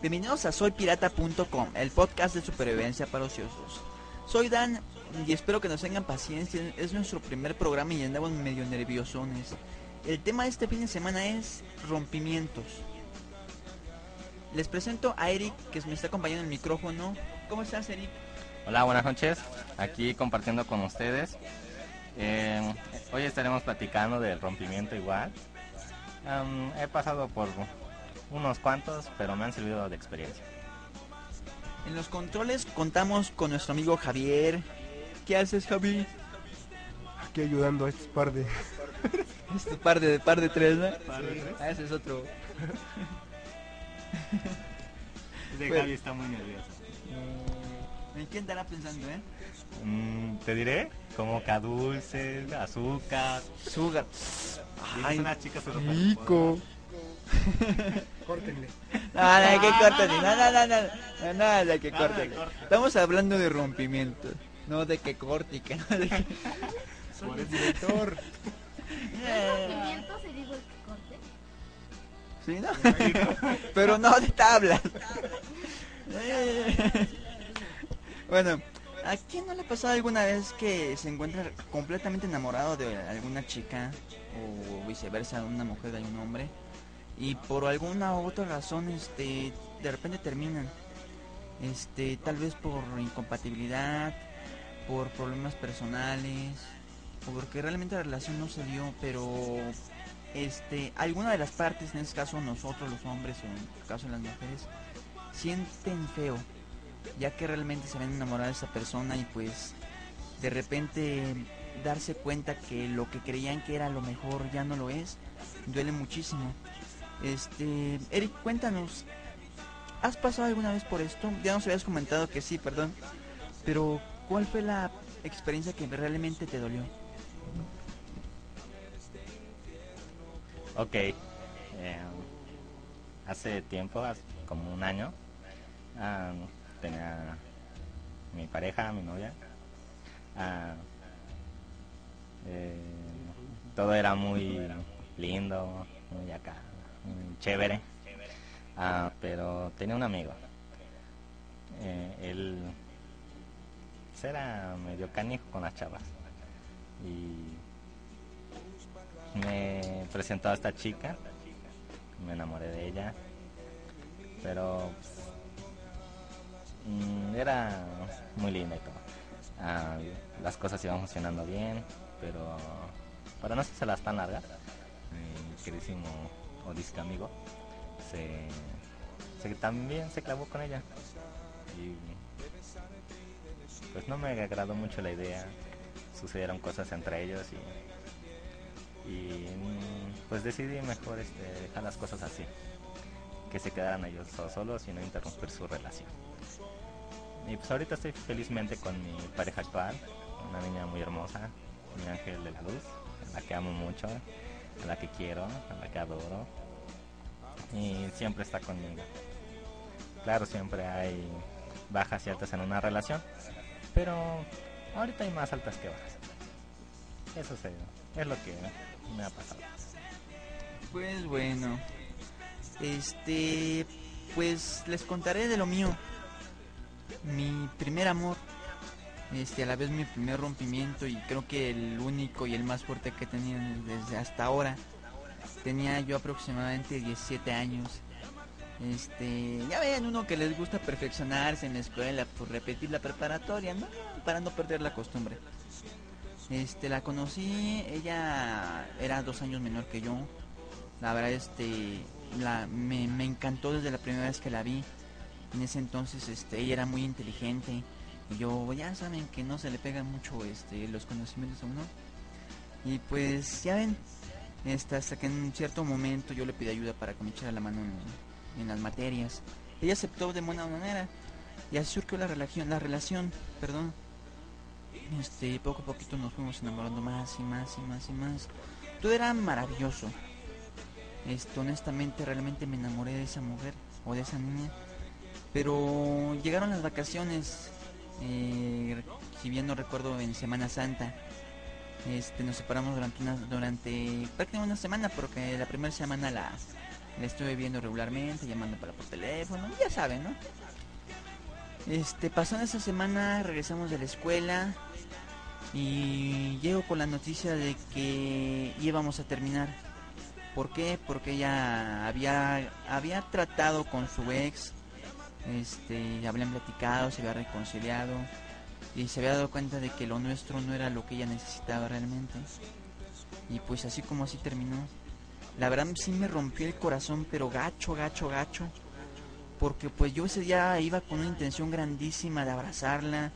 Bienvenidos a soypirata.com, el podcast de supervivencia para ociosos. Soy Dan y espero que nos tengan paciencia. Es nuestro primer programa y andamos medio nerviosones. El tema de este fin de semana es rompimientos. Les presento a Eric que me está acompañando en el micrófono. ¿Cómo estás, Eric? Hola, buenas noches. Aquí compartiendo con ustedes. Eh, hoy estaremos platicando del rompimiento igual. He pasado por unos cuantos, pero me han servido de experiencia. En los controles contamos con nuestro amigo Javier. ¿Qué haces, Javi? Aquí ayudando a este par de... este par de, par de tres, ¿no? ¿Par de tres? Ah, ese es otro. Ese Bueno. Javi está muy nervioso. ¿En quién estará pensando, eh? Mm, Te diré, como que dulces, azúcar. Sugar. Ay, una chica rico. Córtenle. Nada, que corten. No, no, no, no. Nada, que de corte. Estamos hablando de rompimientos. No de que corte y que no de que... Soy el director. Eh, rompimiento sería igual que corte? ¿Sí, no? Pero no de tablas. Eh. Bueno, ¿a quién no le ha pasado alguna vez que se encuentra completamente enamorado de alguna chica o viceversa, una mujer de un hombre y por alguna u otra razón este de repente terminan? Este, tal vez por incompatibilidad, por problemas personales, o porque realmente la relación no se dio, pero este, alguna de las partes, en este caso nosotros los hombres o en el caso las mujeres, sienten feo, ya que realmente se ven enamorados de esa persona y pues de repente darse cuenta que lo que creían que era lo mejor ya no lo es, duele muchísimo. Este, Eric, cuéntanos, ¿has pasado alguna vez por esto? Ya nos habías comentado que sí, perdón, pero ¿cuál fue la experiencia que realmente te dolió? Ok. eh, hace tiempo, como un año, ah, tenía mi pareja, mi novia. ah, eh, todo era muy lindo, muy acá, chévere. Ah, pero tenía un amigo. Eh, él era medio canijo con las chavas. Y me presentó a esta chica, me enamoré de ella, pero mm, era muy linda y todo. Ah, las cosas iban funcionando bien, pero para no las tan largas, mi queridísimo o disque amigo se, también se clavó con ella. Y pues no me agradó mucho la idea, sucedieron cosas entre ellos y y pues decidí mejor este, dejar las cosas así. Que se quedaran ellos so- solos y no interrumpir su relación. Y pues ahorita estoy felizmente con mi pareja actual una niña muy hermosa mi ángel de la luz la que amo mucho a la que quiero a la que adoro y siempre está conmigo claro siempre hay bajas y altas en una relación pero ahorita hay más altas que bajas eso se- es lo que me ha pasado. Pues bueno, este, pues les contaré de lo mío. Mi primer amor, este, a la vez mi primer rompimiento y creo que el único y el más fuerte que he tenido desde hasta ahora. Tenía yo aproximadamente 17 años. Este, ya ven uno que les gusta perfeccionarse en la escuela, pues repetir la preparatoria. Para no perder la costumbre. Este, la conocí, ella era dos años menor que yo. La verdad, este, la, me, me encantó desde la primera vez que la vi. En ese entonces, este, ella era muy inteligente. Y yo, ya saben que no se le pegan mucho, este, los conocimientos a uno. Y pues, ya ven, este, hasta que en un cierto momento yo le pedí ayuda para que me echara la mano en, las materias. Ella aceptó de buena manera. Y así surgió la relación, la relación, perdón. Este, poco a poquito nos fuimos enamorando más y más y más y más. Todo era maravilloso. Este, honestamente, realmente me enamoré de esa mujer o de esa niña. Pero llegaron las vacaciones, eh, si bien no recuerdo, en Semana Santa. Este, nos separamos durante una, durante prácticamente una semana porque la primera semana la, La estuve viendo regularmente, llamando para por teléfono, ya saben, ¿no? Este, pasando esa semana, regresamos de la escuela y llego con la noticia de que íbamos a terminar. ¿Por qué? Porque ella había, había tratado con su ex, este, habían platicado, se había reconciliado y se había dado cuenta de que lo nuestro no era lo que ella necesitaba realmente. Y pues así como así terminó. La verdad sí me rompió el corazón, pero gacho, gacho, gacho. Porque pues yo ese día iba con una intención grandísima de abrazarla.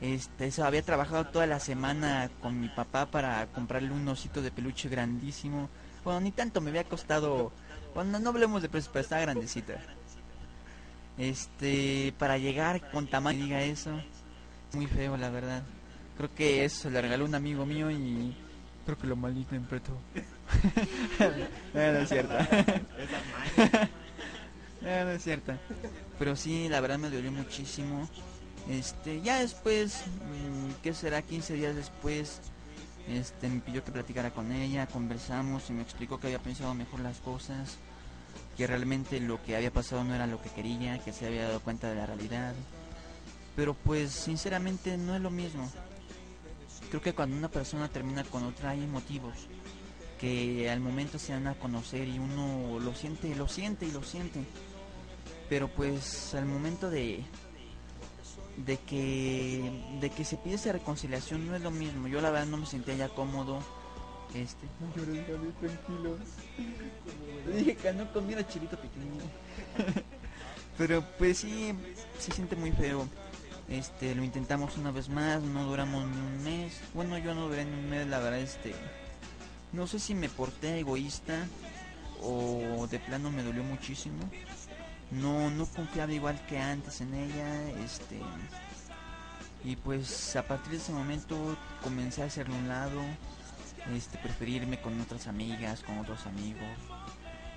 Este, eso, había trabajado toda la semana con mi papá para comprarle un osito de peluche grandísimo. Bueno, ni tanto me había costado. Bueno, no hablemos de precios, pero estaba grandecita. Este, para llegar con tamaño, diga eso. Muy feo, la verdad. Creo que eso le regaló un amigo mío y creo que lo malinterpretó. no, no es cierto. no, no es cierto. Pero sí, la verdad me dolió muchísimo. Este, ya después, mm, ¿qué será? 15 días después, este, me pidió que platicara con ella, conversamos y me explicó que había pensado mejor las cosas, que realmente lo que había pasado no era lo que quería, que se había dado cuenta de la realidad. Pero pues sinceramente no es lo mismo. Creo que cuando una persona termina con otra hay motivos que al momento se dan a conocer y uno lo siente, lo siente y lo siente. Pero pues al momento de de que de que se pide esa reconciliación no es lo mismo. Yo la verdad no me sentía ya cómodo. Este, no llores, Gaby, tranquilo. Le dije que no comiera chilito pequeño. Pero pues sí, se siente muy feo. Este, lo intentamos una vez más, no duramos ni un mes. Bueno, yo no duré ni un mes, la verdad, este, no sé si me porté egoísta o de plano me dolió muchísimo. No, no confiaba igual que antes en ella, este, y pues a partir de ese momento comencé a hacerlo a un lado, este, preferirme con otras amigas, con otros amigos.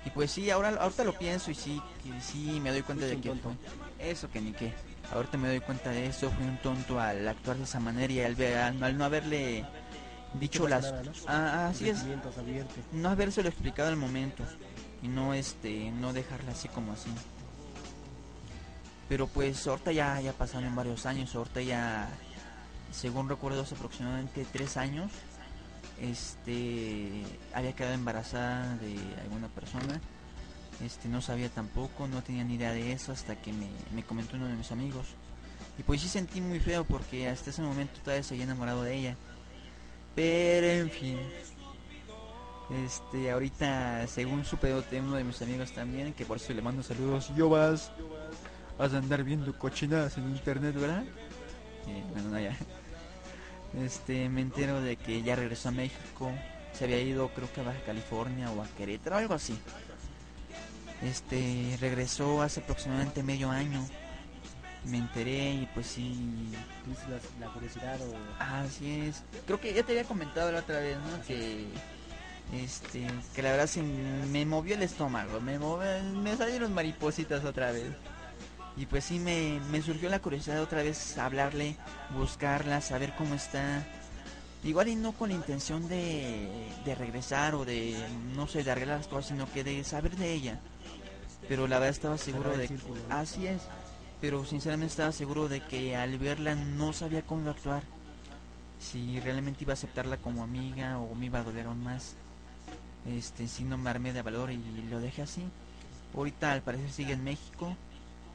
Y pues sí, ahora ahorita lo pienso y sí, que sí me doy cuenta de que fue eso que ni qué. Ahorita me doy cuenta de eso, fui un tonto al actuar de esa manera y al, ver, al, al no haberle dicho las nada, ¿no? ah, así es no habérselo explicado al momento y no este no dejarla así como así pero pues ahorita ya ya pasaron varios años ahorita ya según recuerdo hace aproximadamente tres años este había quedado embarazada de alguna persona este no sabía tampoco no tenía ni idea de eso hasta que me, me comentó uno de mis amigos y pues sí sentí muy feo porque hasta ese momento todavía se había enamorado de ella pero en fin. Este, ahorita, según supe de uno de mis amigos también, que por eso le mando saludos. Yo vas, vas a andar viendo cochinadas en internet, ¿verdad? Eh, bueno, no, ya. Este, me entero de que ya regresó a México. Se había ido, creo que a Baja California o a Querétaro, algo así. Este, regresó hace aproximadamente medio año. Me enteré y pues sí, ¿Tuviste la, la curiosidad o...? Así es. Creo que ya te había comentado la otra vez, ¿no? Que este que la verdad sí me movió el estómago, me movió, me salieron maripositas otra vez. Y pues sí me, me surgió la curiosidad otra vez hablarle, buscarla, saber cómo está. Igual y no con la intención de, de regresar o de, no sé, de arreglar las cosas, sino que de saber de ella. Pero la verdad estaba seguro de que... Así es. Pero sinceramente estaba seguro de que al verla no sabía cómo iba a actuar. Si realmente iba a aceptarla como amiga o me iba a doler aún más. Este, si no me armé de valor y lo dejé así. Ahorita al parecer sigue en México.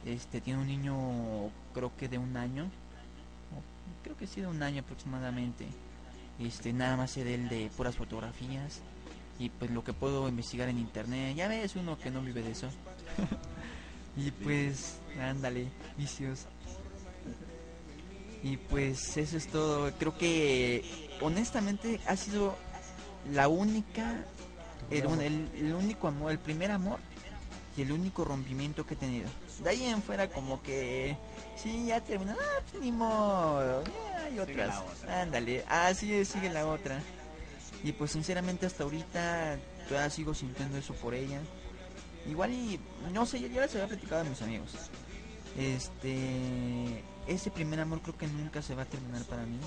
Este, tiene un niño creo que de un año. Creo que sí de un año aproximadamente. Este, nada más sé de él de puras fotografías. Y pues lo que puedo investigar en internet. Ya ves uno que no vive de eso. y pues, ándale, vicios. Y pues eso es todo. Creo que honestamente ha sido la única, el, el- el único amor, el primer amor y el único rompimiento que he tenido. De ahí en fuera como que, sí, ya terminó, ah, pues ni modo, ya hay otras. Ándale, así es, sigue la otra. Y pues sinceramente hasta ahorita todavía sigo sintiendo eso por ella. Igual y, no sé, yo ya les había platicado a mis amigos. Este, ese primer amor creo que nunca se va a terminar para mí.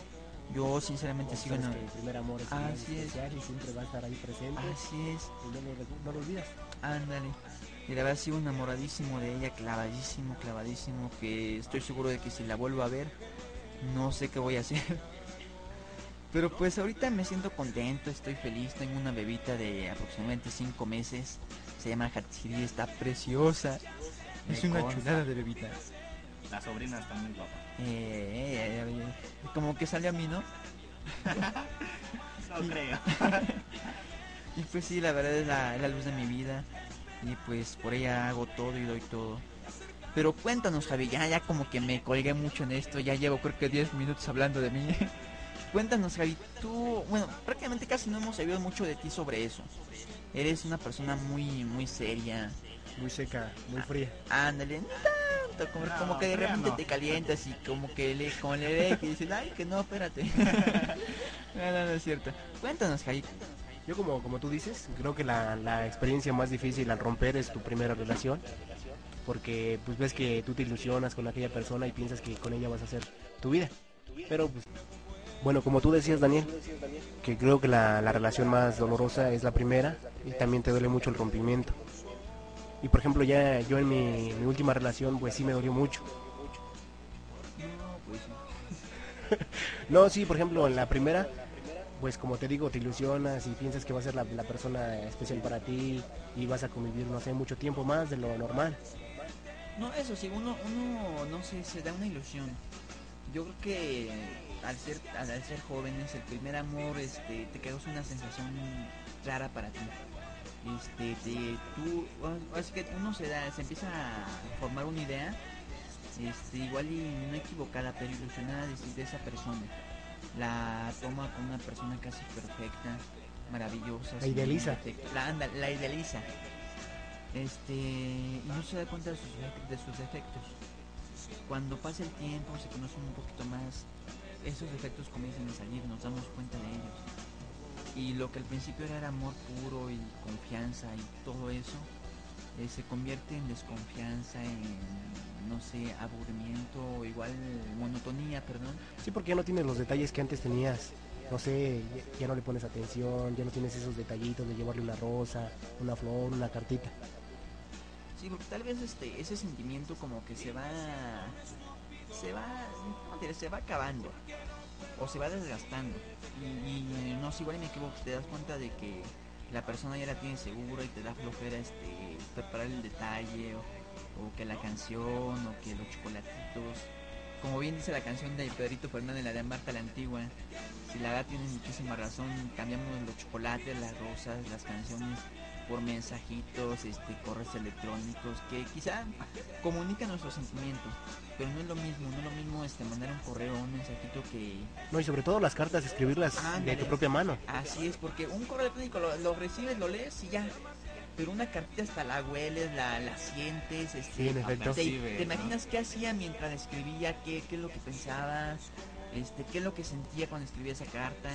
Yo sinceramente sigo en... el primer amor es Así es. y siempre va a estar ahí presente Así es, y no lo, no lo olvidas. ándale. Y la verdad sigo enamoradísimo de ella, clavadísimo, clavadísimo, que estoy seguro de que si la vuelvo a ver, no sé qué voy a hacer. Pero pues ahorita me siento contento, estoy feliz, tengo una bebita de aproximadamente 5 meses, se llama Hatsiri, está preciosa. Me Es una consta. chulada de bebita. La sobrina está muy guapa. Eh, eh, eh, eh, como que sale a mí, ¿no? No creo. Y pues sí, la verdad es la, es la luz de mi vida. Y pues por ella hago todo y doy todo. Pero cuéntanos, Javi, ya, ya como que me colgué mucho en esto. Ya llevo creo que 10 minutos hablando de mí. cuéntanos, Javi, tú, bueno, prácticamente casi no hemos sabido mucho de ti sobre eso. Eres una persona muy, muy seria. Muy seca, muy fría. Ándale, no tanto, como, No, como que de repente no. te calientas y como que le, como le ve que dicen, ay, que no, espérate. no, no, no es cierto. Cuéntanos, Javi. Yo como, como tú dices, creo que la, la experiencia más difícil al romper es tu primera relación. Porque pues ves que tú te ilusionas con aquella persona y piensas que con ella vas a hacer tu vida. Pero pues, bueno, como tú decías Daniel, que creo que la, la relación más dolorosa es la primera y también te duele mucho el rompimiento. Y por ejemplo ya yo en mi, mi última relación pues sí me dolió mucho. No, sí, por ejemplo, en la primera, pues como te digo, te ilusionas y piensas que va a ser la, persona especial para ti y vas a convivir, no sé, mucho tiempo más de lo normal. No, eso sí, uno, uno, no sé, se da una ilusión. Yo creo que al ser, al al ser jóvenes, el primer amor, este, te causa una sensación rara para ti. Este, te, tú, así que uno se da, se empieza a formar una idea, este, igual y no equivocada, pero ilusionada de esa persona. La toma como una persona casi perfecta, maravillosa. La idealiza. La, anda, la idealiza este y no se da cuenta de sus, defe- de sus defectos. Cuando pasa el tiempo, se conocen un poquito más, esos defectos comienzan a salir, nos damos cuenta de ellos. Y lo que al principio era amor puro y confianza y todo eso, eh, se convierte en desconfianza, en, no sé, aburrimiento, igual monotonía, perdón. Sí, porque ya no tienes los detalles que antes tenías. No sé, ya, ya no le pones atención, ya no tienes esos detallitos de llevarle una rosa, una flor, una cartita. Sí, porque tal vez este ese sentimiento como que se va se va se va acabando o se va desgastando y, y, eh, no sé igual me equivoco te das cuenta de que la persona ya la tiene segura y te da flojera este preparar el detalle o, que la canción o que los chocolatitos. Como bien dice la canción de Pedrito Fernández la de Marta la Antigua si la verdad tiene muchísima razón cambiamos los chocolates las rosas las canciones por mensajitos, este, correos electrónicos, que quizá comunican nuestros sentimientos, pero no es lo mismo, no es lo mismo este, mandar un correo o un mensajito que... No, y sobre todo las cartas, escribirlas de tu propia mano. Así es, porque un correo electrónico lo, lo recibes, lo lees y ya, pero una cartita hasta la hueles, la, la sientes, este, Sí, en efecto. te, imaginas qué hacía mientras escribía, qué, qué es lo que pensaba, este, qué es lo que sentía cuando escribía esa carta.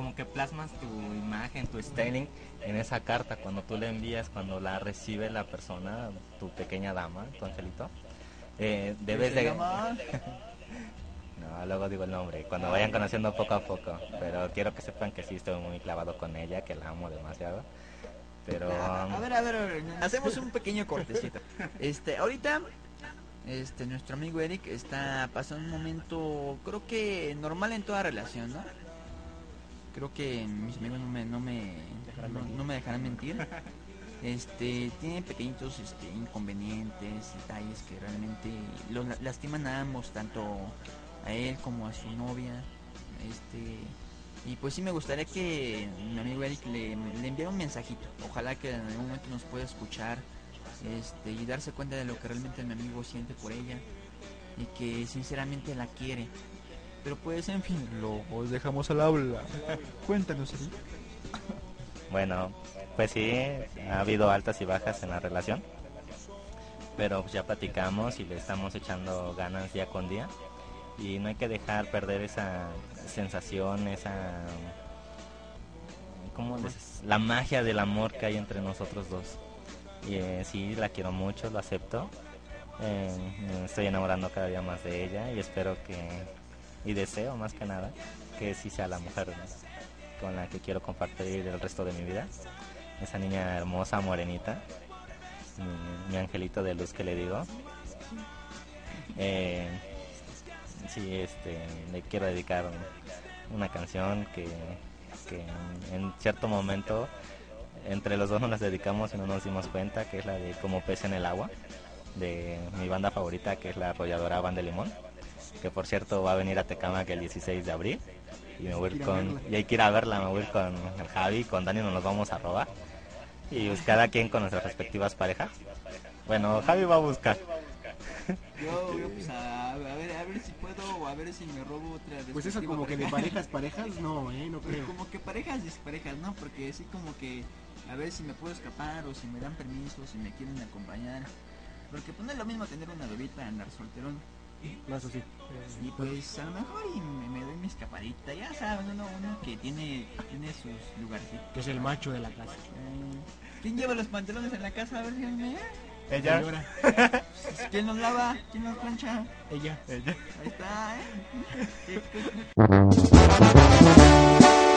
Como que plasmas tu imagen, tu styling en esa carta cuando tú la envías, cuando la recibe la persona, tu pequeña dama, tu angelito. Eh, debes de... No, luego digo el nombre, cuando vayan conociendo poco a poco. Pero quiero que sepan que sí estoy muy clavado con ella, que la amo demasiado. Pero... A, a ver, a ver, a ver, hacemos un pequeño cortecito. Este, ahorita, este, nuestro amigo Eric está pasando un momento, creo que normal en toda relación, ¿no? Creo que mis amigos no me, no me, Dejarán no, mentir. no me dejarán mentir. Este, tiene pequeñitos este, inconvenientes, detalles que realmente lo la- lastiman a ambos, tanto a él como a su novia. Este, y pues sí me gustaría que mi amigo Eric le, le enviara un mensajito. Ojalá que en algún momento nos pueda escuchar este, y darse cuenta de lo que realmente mi amigo siente por ella y que sinceramente la quiere. Pero pues en fin, lo os dejamos al habla. Cuéntanos, Eric. Bueno, pues sí, ha habido altas y bajas en la relación. Pero ya platicamos y le estamos echando ganas día con día. Y no hay que dejar perder esa sensación, esa... ¿Cómo les- La magia del amor que hay entre nosotros dos. Y eh, sí, la quiero mucho, lo acepto. Eh, me estoy enamorando cada día más de ella y espero que y deseo más que nada que sí sea la mujer con la que quiero compartir el resto de mi vida. Esa niña hermosa, morenita, mi, angelito de luz que le digo. Eh, sí, este, le quiero dedicar una canción que, en cierto momento entre los dos nos dedicamos y no nos dimos cuenta, que es la de Como pez en el agua, de mi banda favorita, que es la arrolladora Banda de Limón, que por cierto va a venir a Tecama que el 16 de abril. Y, me voy con, y hay que ir a verla, me voy con el Javi, con Dani nos vamos a robar. Y pues cada quien con nuestras respectivas parejas. Bueno, Javi va a buscar. Yo, yo pues a, a ver, a ver si puedo o a ver si me robo otra Pues eso como que de pareja. parejas, parejas, no, eh, no creo. como que parejas desparejas, ¿no? Porque así como que a ver si me puedo escapar o si me dan permiso, si me quieren acompañar. Porque pues no es lo mismo tener una bebita andar solterón. No, eso sí. Y pues a lo mejor y me, me doy mi escapadita, ya saben, uno, uno que tiene, tiene sus lugarcitos. Que es el macho de la casa. Eh, ¿Quién lleva los pantalones en la casa? A ver, díganme. Ella, Señora, ¿Quién los lava? ¿Quién los plancha? ella. ella. Ahí está, ¿eh?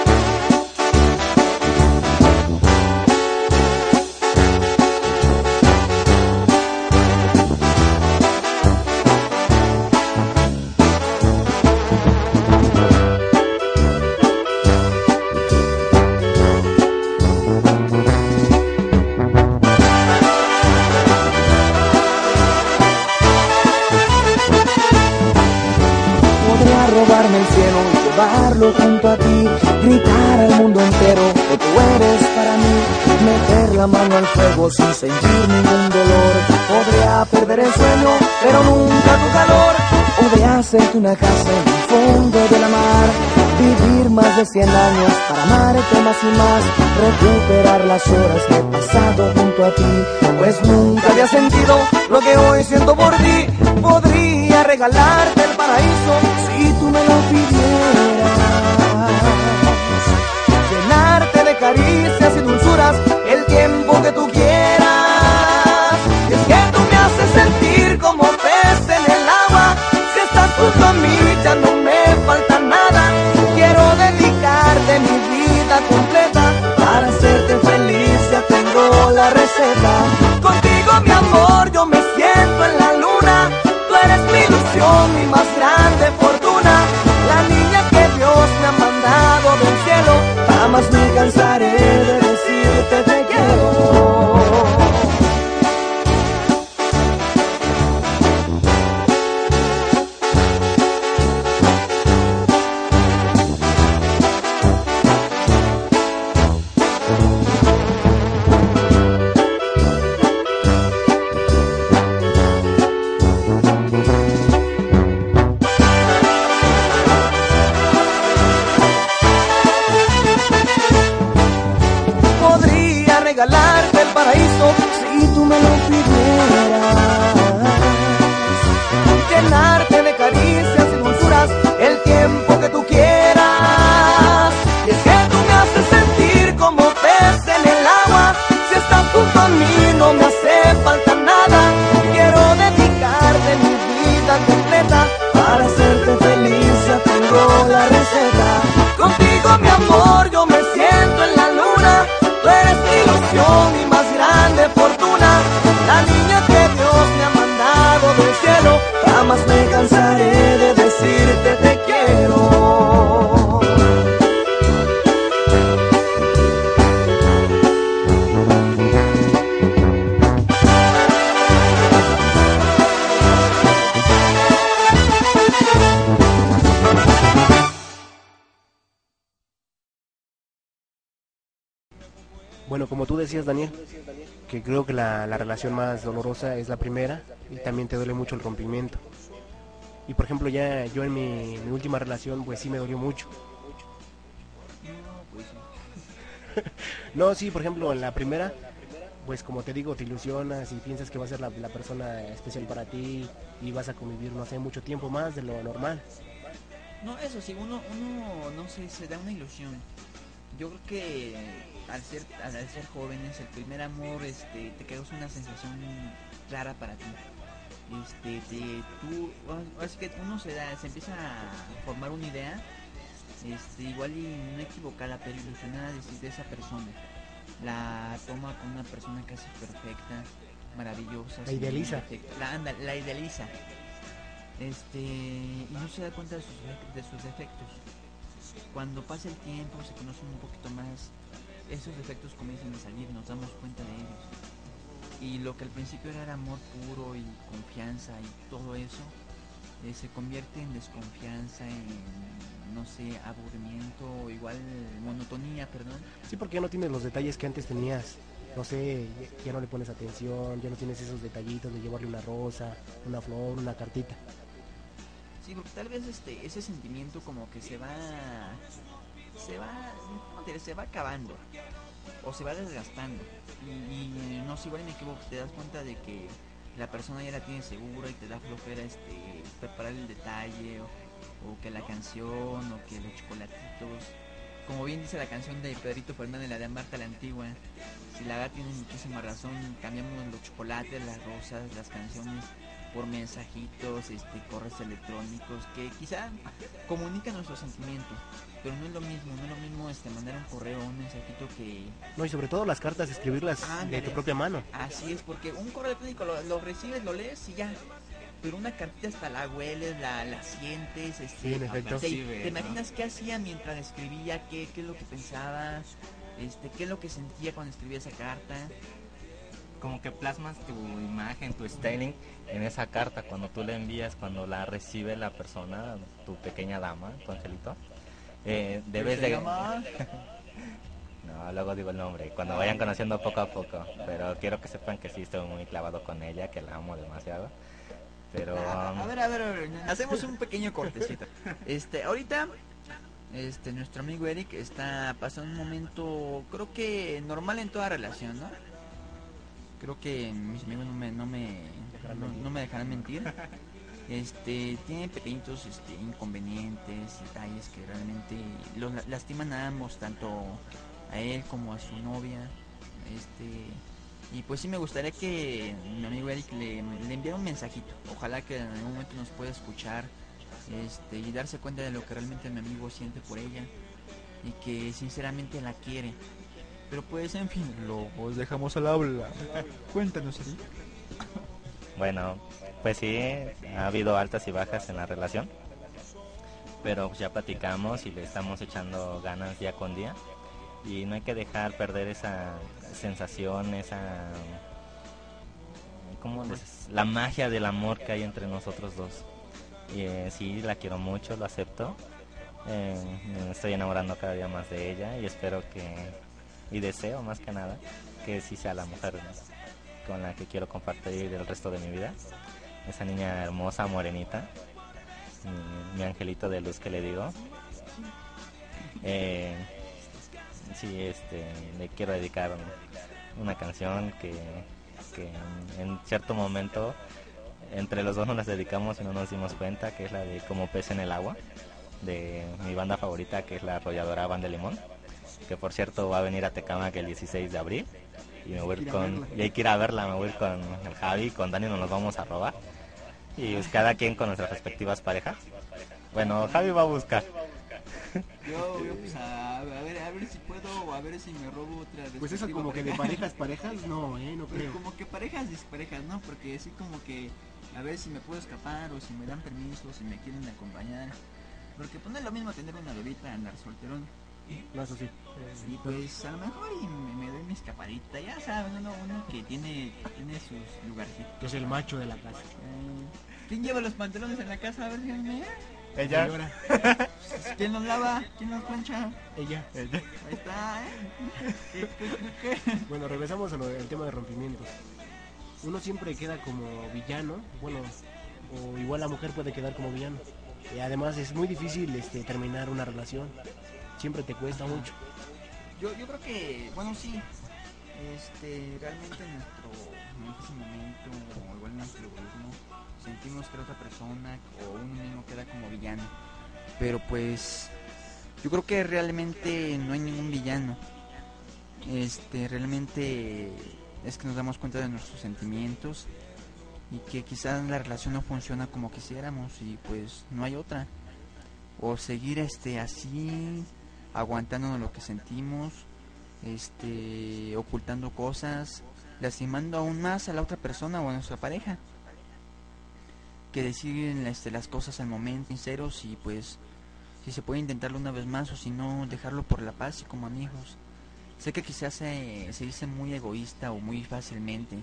hacerte una casa en el fondo de la mar, vivir más de 100 años para amarte más y más, recuperar las horas que he pasado junto a ti, pues nunca había sentido lo que hoy siento por ti. Podría regalarte el paraíso si tú me lo pidieras, llenarte de caricias y dulzuras el tiempo que tú quieras. Y es que tú me haces sentir como mi amor más dolorosa es la primera y también te duele mucho el rompimiento. Y por ejemplo, ya yo en mi, última relación, pues sí me dolió mucho. No, sí. Por ejemplo, en la primera, pues como te digo, te ilusionas y piensas que va a ser la, la persona especial para ti y vas a convivir, no sé, mucho tiempo más de lo normal. No, eso sí, uno, uno, no sé, se da una ilusión. Yo creo que al ser, al ser jóvenes, el primer amor, este, te causa una sensación rara para ti. este, te, tú, así que uno se da, se empieza a formar una idea, este, igual y no equivocada, pero ilusionada de, de esa persona. La toma con una persona casi perfecta, maravillosa. La idealiza. La, anda, la idealiza. Este, y no se da cuenta de sus, de sus defectos. Cuando pasa el tiempo, se conocen un poquito más, esos defectos comienzan a salir, nos damos cuenta de ellos. Y lo que al principio era amor puro y confianza y todo eso, eh, se convierte en desconfianza, en, no sé, aburrimiento, igual monotonía, perdón. Sí, porque ya no tienes los detalles que antes tenías. No sé, ya- ya no le pones atención, ya no tienes esos detallitos de llevarle una rosa, una flor, una cartita. Sí, porque tal vez este, ese sentimiento como que se va, se va, se va acabando o se va desgastando y, y, no sé, igual me equivoco, te das cuenta de que la persona ya la tiene segura y te da flojera este, preparar el detalle o, o que la canción o que los chocolatitos, como bien dice la canción de Pedrito Fernández, la de Marta la Antigua, si la verdad tiene muchísima razón, cambiamos los chocolates, las rosas, las canciones por mensajitos, este, correos electrónicos que quizá comunican nuestros sentimientos, pero no es lo mismo, no es lo mismo este mandar un correo o un mensajito que No, y sobre todo las cartas, escribirlas de tu propia mano. así es, porque un correo electrónico lo, lo recibes, lo lees y ya. Pero una cartita hasta la hueles, la, la sientes, este, Sí, en efecto. te, te imaginas qué hacía mientras escribía, qué, qué es lo que pensaba, este, qué es lo que sentía cuando escribía esa carta. Como que plasmas tu imagen, tu styling en esa carta cuando tú la envías, cuando la recibe la persona, tu pequeña dama, tu angelito. Eh, debes de... No, luego digo el nombre, cuando vayan conociendo poco a poco. Pero quiero que sepan que sí estoy muy clavado con ella, que la amo demasiado. Pero... A, um, a ver, a ver, a ver, hacemos un pequeño cortecito. Este, ahorita, este, nuestro amigo Eric está pasando un momento, creo que normal en toda relación, ¿no? Creo que mis amigos no me, no me, no, no me dejarán mentir. Este, tiene pequeñitos este, inconvenientes, detalles que realmente los la- lastiman a ambos, tanto a él como a su novia. Este, y pues sí me gustaría que mi amigo Eric le, le enviara un mensajito. Ojalá que en algún momento nos pueda escuchar este, y darse cuenta de lo que realmente mi amigo siente por ella y que sinceramente la quiere. Pero pues en fin, lo os dejamos al habla. Cuéntanos, Eric. Bueno, pues sí, ha habido altas y bajas en la relación, pero ya platicamos y le estamos echando ganas día con día y no hay que dejar perder esa sensación, esa ¿cómo les- la magia del amor que hay entre nosotros dos. Y eh, sí, la quiero mucho, lo acepto. Eh, me estoy enamorando cada día más de ella y espero que y deseo más que nada que sí sea la mujer con la que quiero compartir el resto de mi vida. Esa niña hermosa, morenita, mi, angelito de luz que le digo. Eh, sí, este, le quiero dedicar un- una canción que, que en, cierto momento entre los dos nos las dedicamos y no nos dimos cuenta, que es la de Como pez en el agua, de mi banda favorita, que es la arrolladora Banda Limón, que por cierto va a venir a Tecamac el 16 de abril y me voy con y hay que ir a verla me voy con el Javi con Dani nos los vamos a robar y pues cada quien con nuestras respectivas parejas bueno Javi va a buscar Yo, yo, pues a, a ver, a ver si puedo, o a ver si me robo otra. Pues eso como que de pareja. parejas, parejas, no, eh, no creo. como que parejas disparejas, ¿no? Porque así como que a ver si me puedo escapar o si me dan permiso, si me quieren acompañar. Porque pues no es lo mismo tener una bebita andar solterón. No, eso sí. Y pues a lo mejor y me, me doy mi escapadita, ya saben, uno, uno que tiene, tiene sus lugarcitos. Que es el macho de la casa. Eh, ¿Quién lleva los pantalones en la casa? A ver, díganme. ella ¿Quién los lava? ¿Quién los plancha? ella. Ahí está, ¿eh? ¿Qué, qué, qué, qué? Bueno, regresamos al tema de rompimientos. Uno siempre queda como villano, bueno, o igual la mujer puede quedar como villano. Y además es muy difícil este, terminar una relación. Siempre te cuesta mucho. Yo, yo creo que, bueno, sí, este, realmente en nuestro, en ese momento, o igual en nuestro egoísmo, sentimos que otra persona o uno mismo queda como villano. Pero pues, yo creo que realmente no hay ningún villano. Este, realmente es que nos damos cuenta de nuestros sentimientos y que quizás la relación no funciona como quisiéramos y pues no hay otra o seguir este así aguantándonos lo que sentimos este ocultando cosas lastimando aún más a la otra persona o a nuestra pareja. Que decir este, las cosas al momento sinceros y pues si se puede intentarlo una vez más o si no dejarlo por la paz y como amigos. Sé que quizás se, se dice muy egoísta o muy fácilmente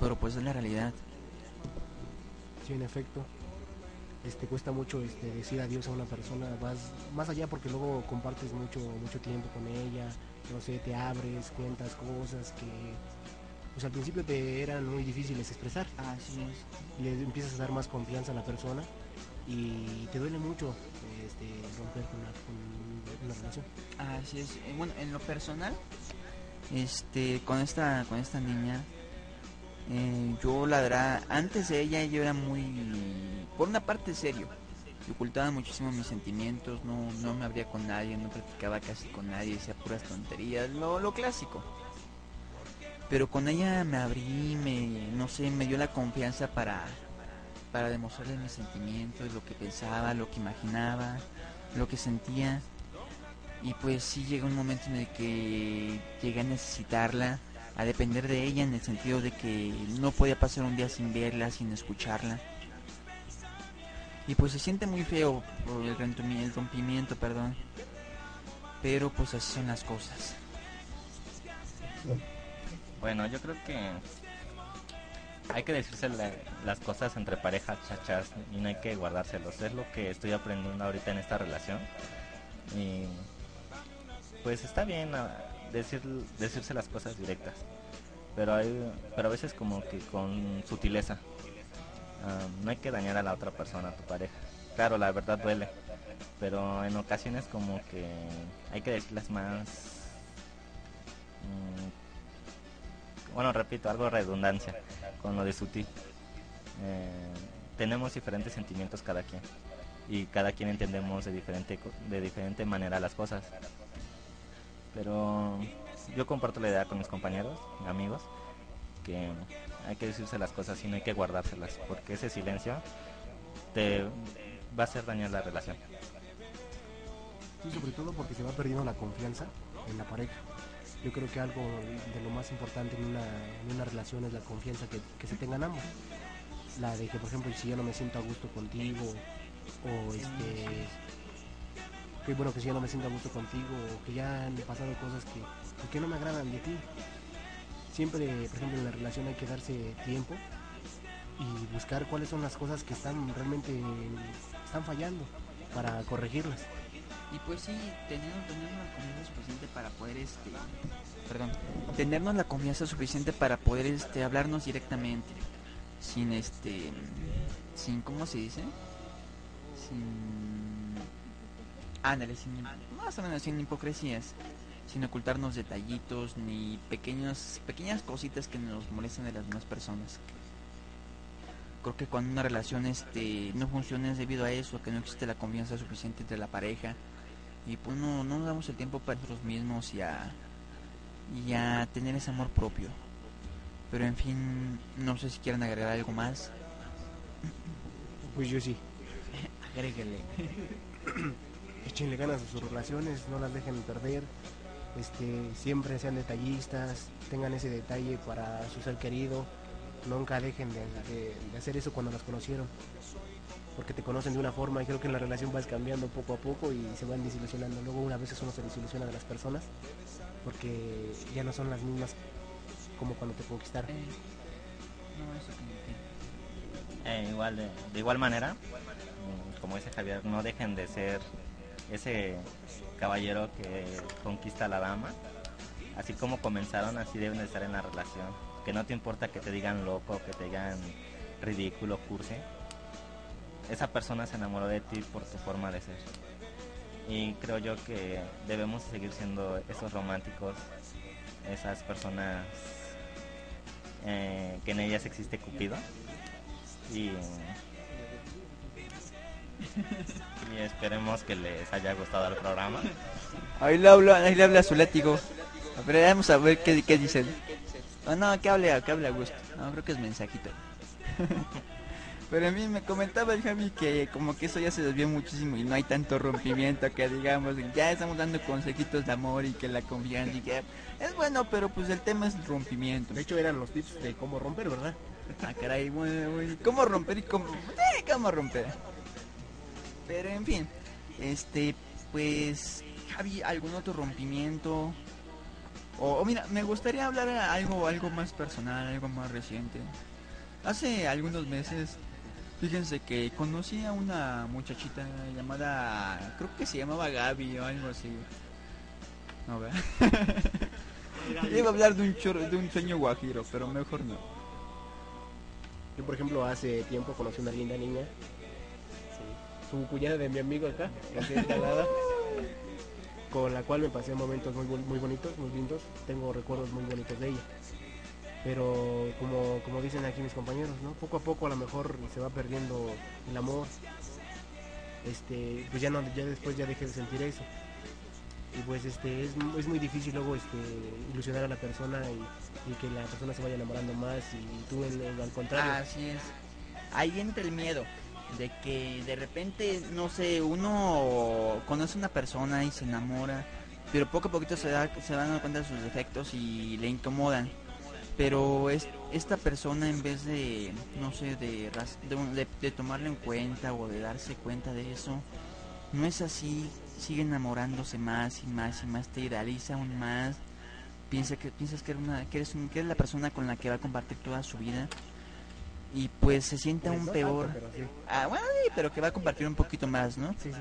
pero pues es la realidad. Sí, en efecto. Este cuesta mucho este, decir adiós a una persona, vas más allá porque luego compartes mucho mucho tiempo con ella, no sé, te abres, cuentas cosas que pues al principio te eran muy difíciles expresar. así es Le empiezas a dar más confianza a la persona y te duele mucho este, romper con una, con una relación. Así es. Bueno, en lo personal, este, con esta, con esta niña, eh, yo la antes de ella yo era muy, por una parte serio, ocultaba muchísimo mis sentimientos, no, no me abría con nadie, no platicaba casi con nadie, decía puras tonterías, lo, lo clásico. Pero con ella me abrí, me, no sé, me dio la confianza para, para demostrarle mis sentimientos, lo que pensaba, lo que imaginaba, lo que sentía. Y pues sí llegó un momento en el que llegué a necesitarla, a depender de ella en el sentido de que no podía pasar un día sin verla, sin escucharla. Y pues se siente muy feo por el rompimi- el rompimiento, perdón. Pero pues así son las cosas. Bueno, yo creo que hay que decirse la- las cosas entre parejas chachas y no hay que guardárselos. Es lo que estoy aprendiendo ahorita en esta relación. Y pues está bien ah, decir, decirse las cosas directas. Pero, hay, pero a veces como que con sutileza. Ah, no hay que dañar a la otra persona, a tu pareja. Claro, la verdad duele. Pero en ocasiones como que hay que decirles más... mm, bueno, repito, algo de redundancia con lo de sutil. Eh, tenemos diferentes sentimientos cada quien y cada quien entendemos de diferente de diferente manera las cosas. Pero yo comparto la idea con mis compañeros, amigos, que hay que decirse las cosas y no hay que guardárselas, porque ese silencio te va a hacer dañar la relación. Sí, sobre todo porque se va perdiendo la confianza en la pareja. Yo creo que algo de lo más importante en una, en una relación es la confianza que, que se tengan ambos. La de que, por ejemplo, si yo no me siento a gusto contigo, o este. Bueno, que yo no me siento gusto contigo, o que ya han pasado cosas que, que no me agradan de ti. Siempre, por ejemplo, en la relación hay que darse tiempo y buscar cuáles son las cosas que están realmente están fallando para corregirlas. Y pues sí, tenernos, tenernos la confianza suficiente para poder este perdón, tenernos la confianza suficiente para poder este hablarnos directamente. Sin este sin ¿cómo se dice? Sin ándale, sin más o menos sin hipocresías, sin ocultarnos detallitos ni pequeños pequeñas cositas que nos molestan de las demás personas. Creo que cuando una relación este no funciona es debido a eso, a que no existe la confianza suficiente entre la pareja y pues no, no nos damos el tiempo para nosotros mismos y a, y a tener ese amor propio. Pero en fin, no sé si quieren agregar algo más. Pues yo sí. Agréguele. Échenle ganas a sus relaciones, no las dejen perder. Este, siempre sean detallistas, tengan ese detalle para su ser querido. Nunca dejen de, de- de hacer eso cuando las conocieron. Porque te conocen de una forma y creo que en la relación vas cambiando poco a poco y se van desilusionando. Luego una vez uno se desilusiona de las personas porque ya no son las mismas como cuando te conquistaron. Eh, no, eso como que- Eh, igual de, de igual manera, como dice Javier, no dejen de ser ese caballero que conquista a la dama. Así como comenzaron, así deben de estar en la relación. Que no te importa que te digan loco, que te digan ridículo, cursi. Esa persona se enamoró de ti por tu forma de ser. Y creo yo que debemos seguir siendo esos románticos, esas personas eh, que en ellas existe Cupido. Y, y esperemos que les haya gustado el programa. Ahí le habla, ahí le habla su látigo. A ver, vamos a ver qué, qué dicen. Oh, no, que hable, que hable a gusto. No, creo que es mensajito. Pero a mí me comentaba el Javi que como que eso ya se desvió muchísimo y no hay tanto rompimiento que digamos, ya estamos dando consejitos de amor y que la confianza y que es bueno, pero pues el tema es el rompimiento. De hecho eran los tips de cómo romper, ¿verdad? Ah, caray, bueno, bueno, ¿cómo romper y cómo, eh, cómo romper? Pero en fin, este, pues, Javi, ¿algún otro rompimiento? O, mira, me gustaría hablar algo, algo más personal, algo más reciente. Hace algunos meses, fíjense que conocí a una muchachita llamada, creo que se llamaba Gaby o algo así. No, ¿verdad? Iba a hablar de un, chorro, de un sueño guajiro, pero mejor no. Yo, por ejemplo, hace tiempo conocí una linda niña. Su cuñada de mi amigo acá, es instalada, con la cual me pasé momentos muy, muy bonitos, muy lindos. Tengo recuerdos muy bonitos de ella. Pero como, como dicen aquí mis compañeros, ¿no? Poco a poco a lo mejor se va perdiendo el amor. Este, pues ya no, ya después ya dejé de sentir eso. Y pues este es, es muy difícil luego este ilusionar a la persona y, que la persona se vaya enamorando más y tú al contrario. Así es. Ahí entra el miedo de que de repente, no sé, uno conoce a una persona y se enamora, pero poco a poquito se, da, se van dando cuenta de sus defectos y le incomodan. Pero es, esta persona en vez de, no sé, de, de, tomarlo en cuenta o de darse cuenta de eso, no es así, sigue enamorándose más y más y más, te idealiza aún más, piensa que, piensas que, eres que, eres un- que eres la persona con la que va a compartir toda su vida y pues se siente Pues aún no peor. tanto, pero sí. Ah, bueno, sí, pero que va a compartir un poquito más, ¿no? Sí, sí.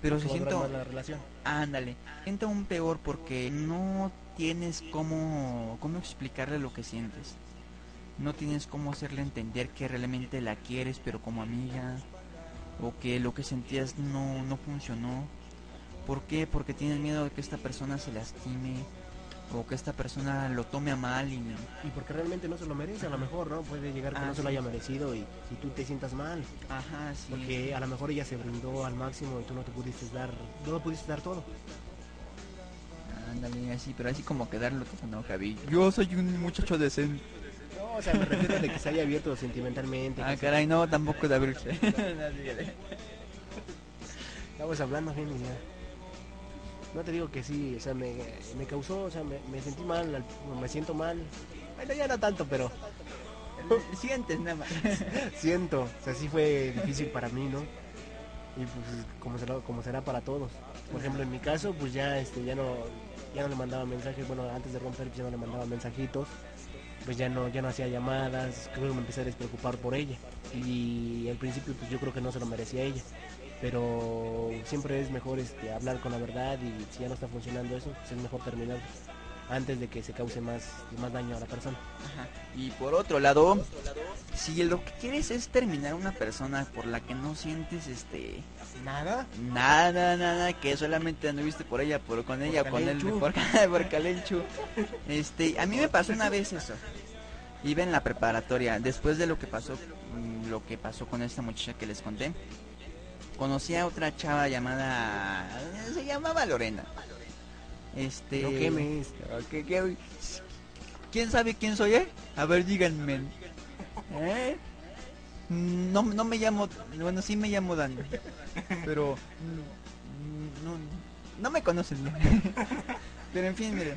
Pero se siente, la relación. ándale, siente aún peor porque no tienes cómo, cómo explicarle lo que sientes. No tienes cómo hacerle entender que realmente la quieres, pero como amiga, o que lo que sentías no, no funcionó. ¿Por qué? Porque tienes miedo de que esta persona se lastime, o que esta persona lo tome a mal y Y porque realmente no se lo merece, a lo mejor, ¿no? Puede llegar que Ah, no se lo sí. haya merecido y, y tú te sientas mal. Ajá, sí. Porque a lo mejor ella se brindó al máximo y tú no te pudiste dar, no lo pudiste dar todo. Ándale, así, pero así como que darlo todo, no, Javi. Yo soy un muchacho decente. No, o sea, me refiero de que se haya abierto sentimentalmente. Ah, caray, no, tampoco de abrirse. Estamos hablando bien, ya. No te digo que sí, o sea, me, me causó, o sea, me, me sentí mal, al- me siento mal. Bueno, ya no tanto, pero Sientes nada más. siento, o sea, sí fue difícil para mí, ¿no? Y pues como será, como será para todos. Por ejemplo, en mi caso, pues ya este ya no ya no le mandaba mensajes, bueno, antes de romper pues ya no le mandaba mensajitos. Pues ya no ya no hacía llamadas, creo que me empecé a despreocupar por ella. Y al principio pues yo creo que no se lo merecía ella. Pero siempre es mejor este hablar con la verdad y si ya no está funcionando eso, pues es mejor terminar antes de que se cause más más daño a la persona. Ajá. Y por otro lado, si lo que quieres es terminar una persona por la que no sientes este Nada. nada, nada, que solamente anduviste por ella, por con ella, o con él, por, por Calenchu. Este, a mí me pasó una vez eso. Iba en la preparatoria, después de lo que pasó, mm, lo que pasó con esta muchacha que les conté. Conocí a otra chava llamada, se llamaba Lorena. Este, No quemes. ¿Qué- qué- ¿Quién sabe quién soy, eh? A ver, díganme. ¿Eh? No, no me llamo, bueno, sí me llamo Dan, pero no, no me conocen. ¿no? Pero en fin, mire,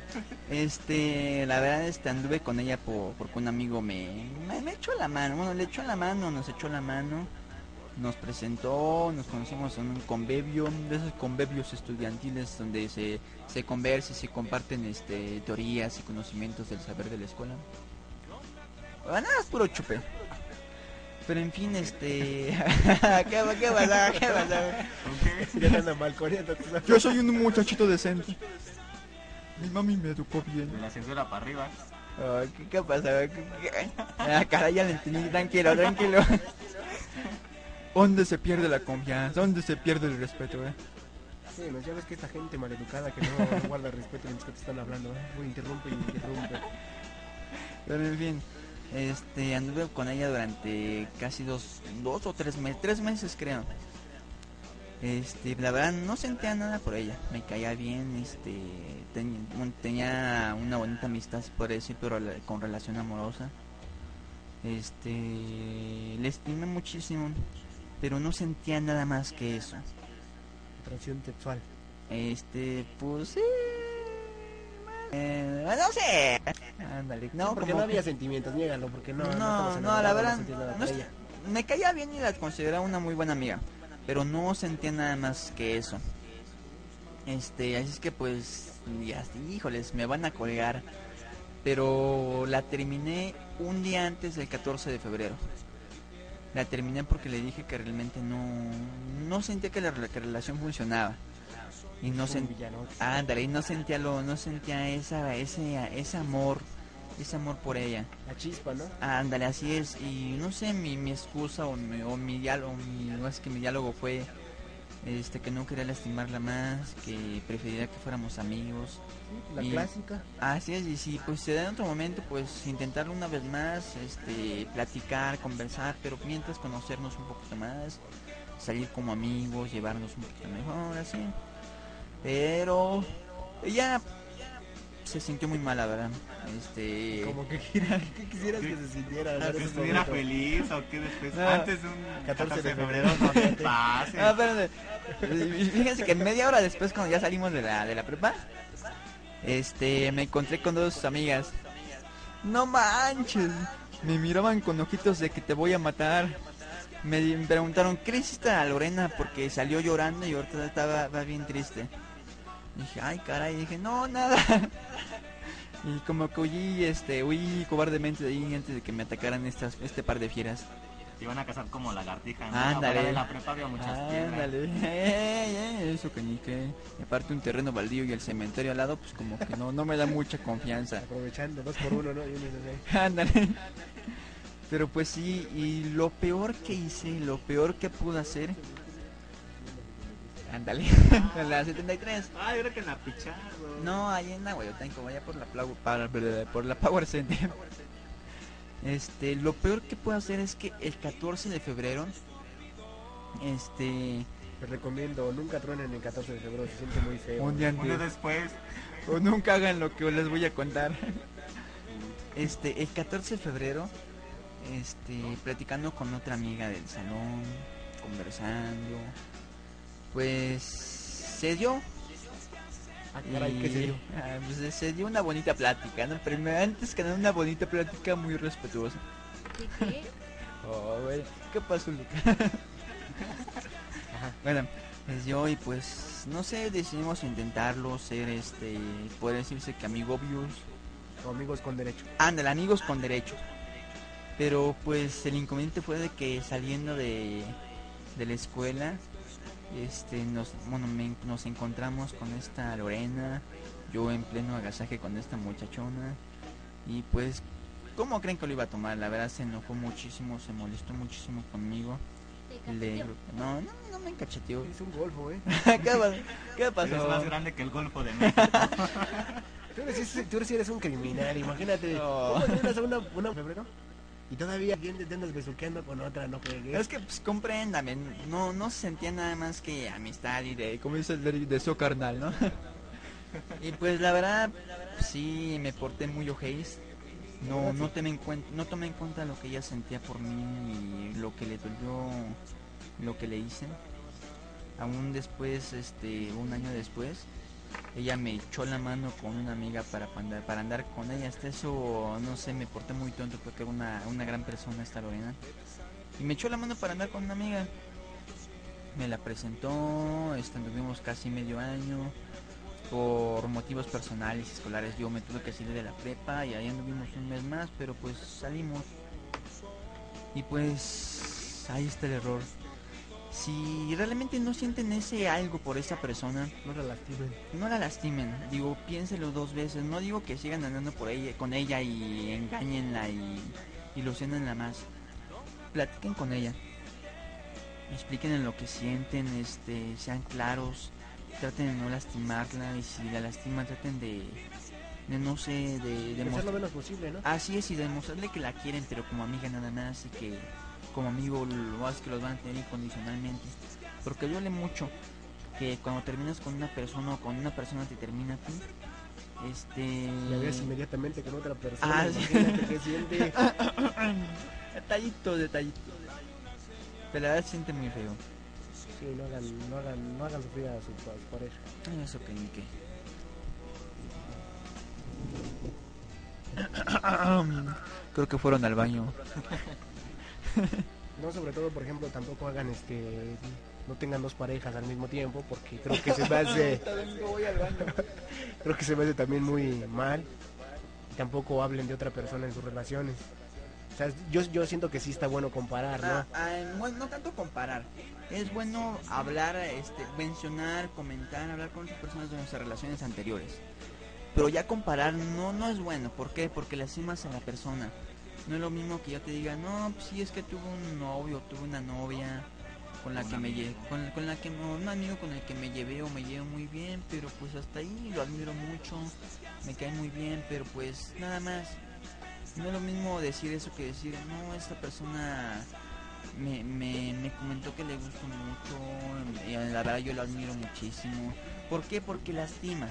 este, la verdad, este, anduve con ella por, porque un amigo me, me, me echó la mano, bueno, le echó la mano, nos echó la mano, nos presentó, nos conocimos en un convivio, de esos convivios estudiantiles donde se, se conversa y se comparten, este, teorías y conocimientos del saber de la escuela. Bueno, nada, es puro chupe. Pero en fin, este... ¿Qué, va- qué pasa? ¿Qué sabes. Yo soy un muchachito decente. Mi mami me educó bien. De la cintura para arriba. ¿qué, qué pasa? ¿Qué- qué? Ah, caray, ya le entendí. Tranquilo, tranquilo. ¿Dónde se pierde la confianza? ¿Dónde se pierde el respeto, eh? Sí, no, ya ves que esta gente maleducada que no, no guarda respeto mientras que te están hablando, ¿eh? Uy, interrumpe y interrumpe. Pero en fin, este, anduve con ella durante casi dos, dos o tres meses, tres meses creo. Este, la verdad no sentía nada por ella, me caía bien, este, ten- tenía una bonita amistad, puede decir, pero con relación amorosa. Este, le estimé muchísimo, pero no sentía nada más que eso. Atracción sexual. Este, pues sí. Eh, no sé. Ándale, no, porque no había que- sentimientos, niégalo, porque no. no, estabas no, la verdad, no ella. me caía bien y la consideraba una muy buena amiga, pero no sentía nada más que eso. Este, así es que pues, ya, híjoles, me van a colgar. Pero la terminé un día antes del 14 de febrero. La terminé porque le dije que realmente no, no sentía que la, que la relación funcionaba. Y no sentía... Ándale, y no sentía lo, no sentía esa, ese, ese amor, ese amor por ella. La chispa, ¿no? Ándale, así es. Y no sé, mi, mi excusa o mi, o mi diálogo, mi, no es que mi diálogo fue este que no quería lastimarla más, que preferiría que fuéramos amigos. La Y- clásica. Así es, y si pues se da en otro momento, pues intentarlo una vez más, este, platicar, conversar, pero mientras conocernos un poquito más, salir como amigos, llevarnos un poquito mejor, así. Pero ella se sintió muy mal, la verdad. Este, Como que quisieras que se sintiera. Ah, ¿no? que estuviera momento. feliz o que después, No. antes de un 14 de 14 de febrero no te pase. Ah, espérate. Y Fíjense que media hora después, cuando ya salimos de la, de la prepa, este, me encontré con dos amigas. No manches. Me miraban con ojitos de que te voy a matar. Me preguntaron, ¿qué le hiciste a Lorena? Porque salió llorando y ahorita estaba bien triste. Dije, ay, caray. Dije, no, nada. Y como que huí, este, huí cobardemente de ahí antes de que me atacaran estas, este par de fieras. Te iban a casar como lagartija. ¿no? Ándale. Afuera de la prepa había muchas. Ándale, eh, eh, eso que ni que. Y aparte un terreno baldío y el cementerio al lado, pues como que no, no me da mucha confianza. Aprovechando, dos por uno, ¿no? Ándale. Pero pues sí, y lo peor que hice, lo peor que pude hacer. Ándale, en la 73. Ah, yo creo que en la pichado. No, ahí en la Huehuetenco, vaya por la, para- por la Power Center. Este, lo peor que puedo hacer es que el 14 de febrero, este, Te recomiendo, nunca truenen el 14 de febrero, se siente muy feo. un día Un día antes, después. o nunca hagan lo que les voy a contar. Este, el 14 de febrero, este, platicando con otra amiga del salón, conversando, pues se dio. Ah, caray, ¿qué se dio? Ah, pues, se dio una bonita plática, ¿no? Primero, antes que nada, una bonita plática muy respetuosa. ¿De qué? Oh, ¿Qué pasó, Luca? bueno, pues yo y pues, no sé, decidimos intentarlo, ser este, puede decirse que amigobios. O amigos con derecho. Ándale, amigos con derecho. Pero pues el inconveniente fue de que saliendo de, de la escuela, este, nos, bueno, me- nos encontramos con esta Lorena, yo en pleno agasaje con esta muchachona, y pues, ¿cómo creen que lo iba a tomar? La verdad se enojó muchísimo, se molestó muchísimo conmigo. No, no, no me encacheteó. Es un golfo, ¿eh? ¿Qué, qué pasó? más grande que el Golfo de México. Tú eres, tú eres, eres un criminal, imagínate. No. ¿Cómo terminas a una, una febrero? Y todavía bien te andas besuqueando con otra, no juegues. Es que pues compréndame, no, no se sentía nada más que amistad y de, como dice el de, de su carnal, ¿no? y pues la verdad, sí me porté muy ojéis. No, no tomé en cuenta, no tomé en cuenta lo que ella sentía por mí y lo que le dolió, lo que le hice. Aún después, este, un año después, ella me echó la mano con una amiga para andar, para andar con ella. Hasta eso, no sé, me porté muy tonto porque era una, una gran persona esta Lorena. Y me echó la mano para andar con una amiga. Me la presentó, anduvimos casi medio año. Por motivos personales y escolares yo me tuve que salir de la prepa y ahí anduvimos un mes más, pero pues salimos. Y pues ahí está el error. Si realmente no sienten ese algo por esa persona, No la lastimen. no la lastimen. Digo, piénselo dos veces. No digo que sigan andando por ella, con ella y engáñenla y ilusionenla más. Platiquen con ella. Explíquenle lo que sienten, este, sean claros. Traten de no lastimarla y si la lastiman traten de, de no sé, de, De ser lo menos posible, ¿no? Así es, y demostrarle que la quieren, pero como amiga nada más, y que como amigo lo más que los van a tener incondicionalmente. Porque duele mucho que cuando terminas con una persona o con una persona te termina a ti, Este. La ves inmediatamente con otra persona. Ah, sí. qué siente. detallitos, detallitos. Pero la verdad siente muy feo. Sí, no hagan, no hagan, no hagan sufrir a su, a su pareja. Ay, eso que ni qué. Creo que fueron al baño. No, sobre todo, por ejemplo, tampoco hagan este. No tengan dos parejas al mismo tiempo, porque creo que se me hace. creo que se me hace también muy mal. Y tampoco hablen de otra persona en sus relaciones. O sea, yo, yo siento que sí está bueno comparar, ¿no? Ah, ah, bueno, no tanto comparar. Es bueno hablar, este, mencionar, comentar, hablar con otras personas de nuestras relaciones anteriores. Pero ya comparar no, no es bueno. ¿Por qué? Porque lastimas a la persona. No es lo mismo que yo te diga, no, pues sí, es que tuve un novio, tuve una novia con la que me llevé, con, con la que un amigo con el que me llevé o me llevo muy bien, pero pues hasta ahí lo admiro mucho, me cae muy bien, pero pues nada más. No es lo mismo decir eso que decir, no, esta persona me, me, me comentó que le gustó mucho, y la verdad yo lo admiro muchísimo. ¿Por qué? Porque lastima,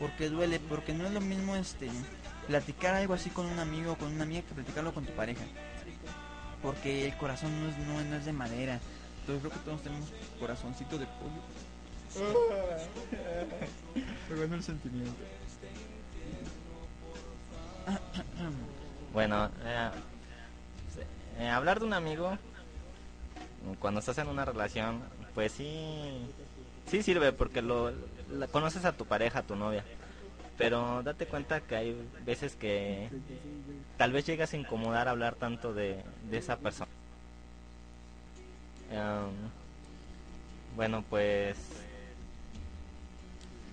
porque duele, porque no es lo mismo este platicar algo así con un amigo o con una amiga que platicarlo con tu pareja. Porque el corazón no es, no, no es de madera. Entonces creo que todos tenemos corazoncito de pollo. Ganó el sentimiento. Bueno, eh, eh, hablar de un amigo cuando estás en una relación, pues sí, sí sirve porque lo la- conoces a tu pareja, a tu novia. Pero date cuenta que hay veces que tal vez llegas a incomodar hablar tanto de, de esa persona. Em, bueno, pues...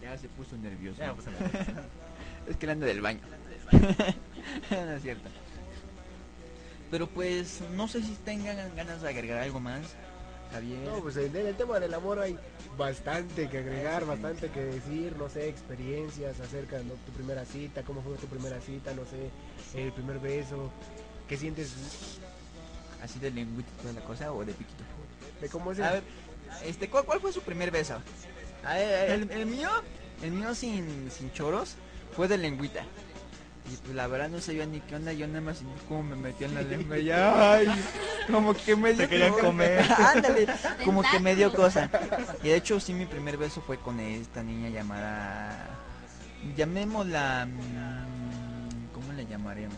Ya se puso nervioso. ya. Es que le anda del baño. no es cierto. Pero pues no sé si tengan ganas de agregar algo más. Javier. No, pues en el tema del amor hay bastante que agregar, bastante que decir, no sé, experiencias acerca de ¿no? tu primera cita, cómo fue tu primera cita, no sé, el primer beso, qué sientes Así de lengüita toda la cosa o de piquito. de cómo es A ver, este, ¿cuál, cuál fue su primer beso? A ver, el, el mío, el mío sin, sin choros, fue de lengüita. Y pues la verdad no sabía ni qué onda, yo nada más sentí como me metía en la lengua y ay, como que me dio querían cosa. comer. Ándale, como que me dio cosa. Y de hecho sí mi primer beso fue con esta niña llamada llamémosla mm, ¿cómo le llamaremos?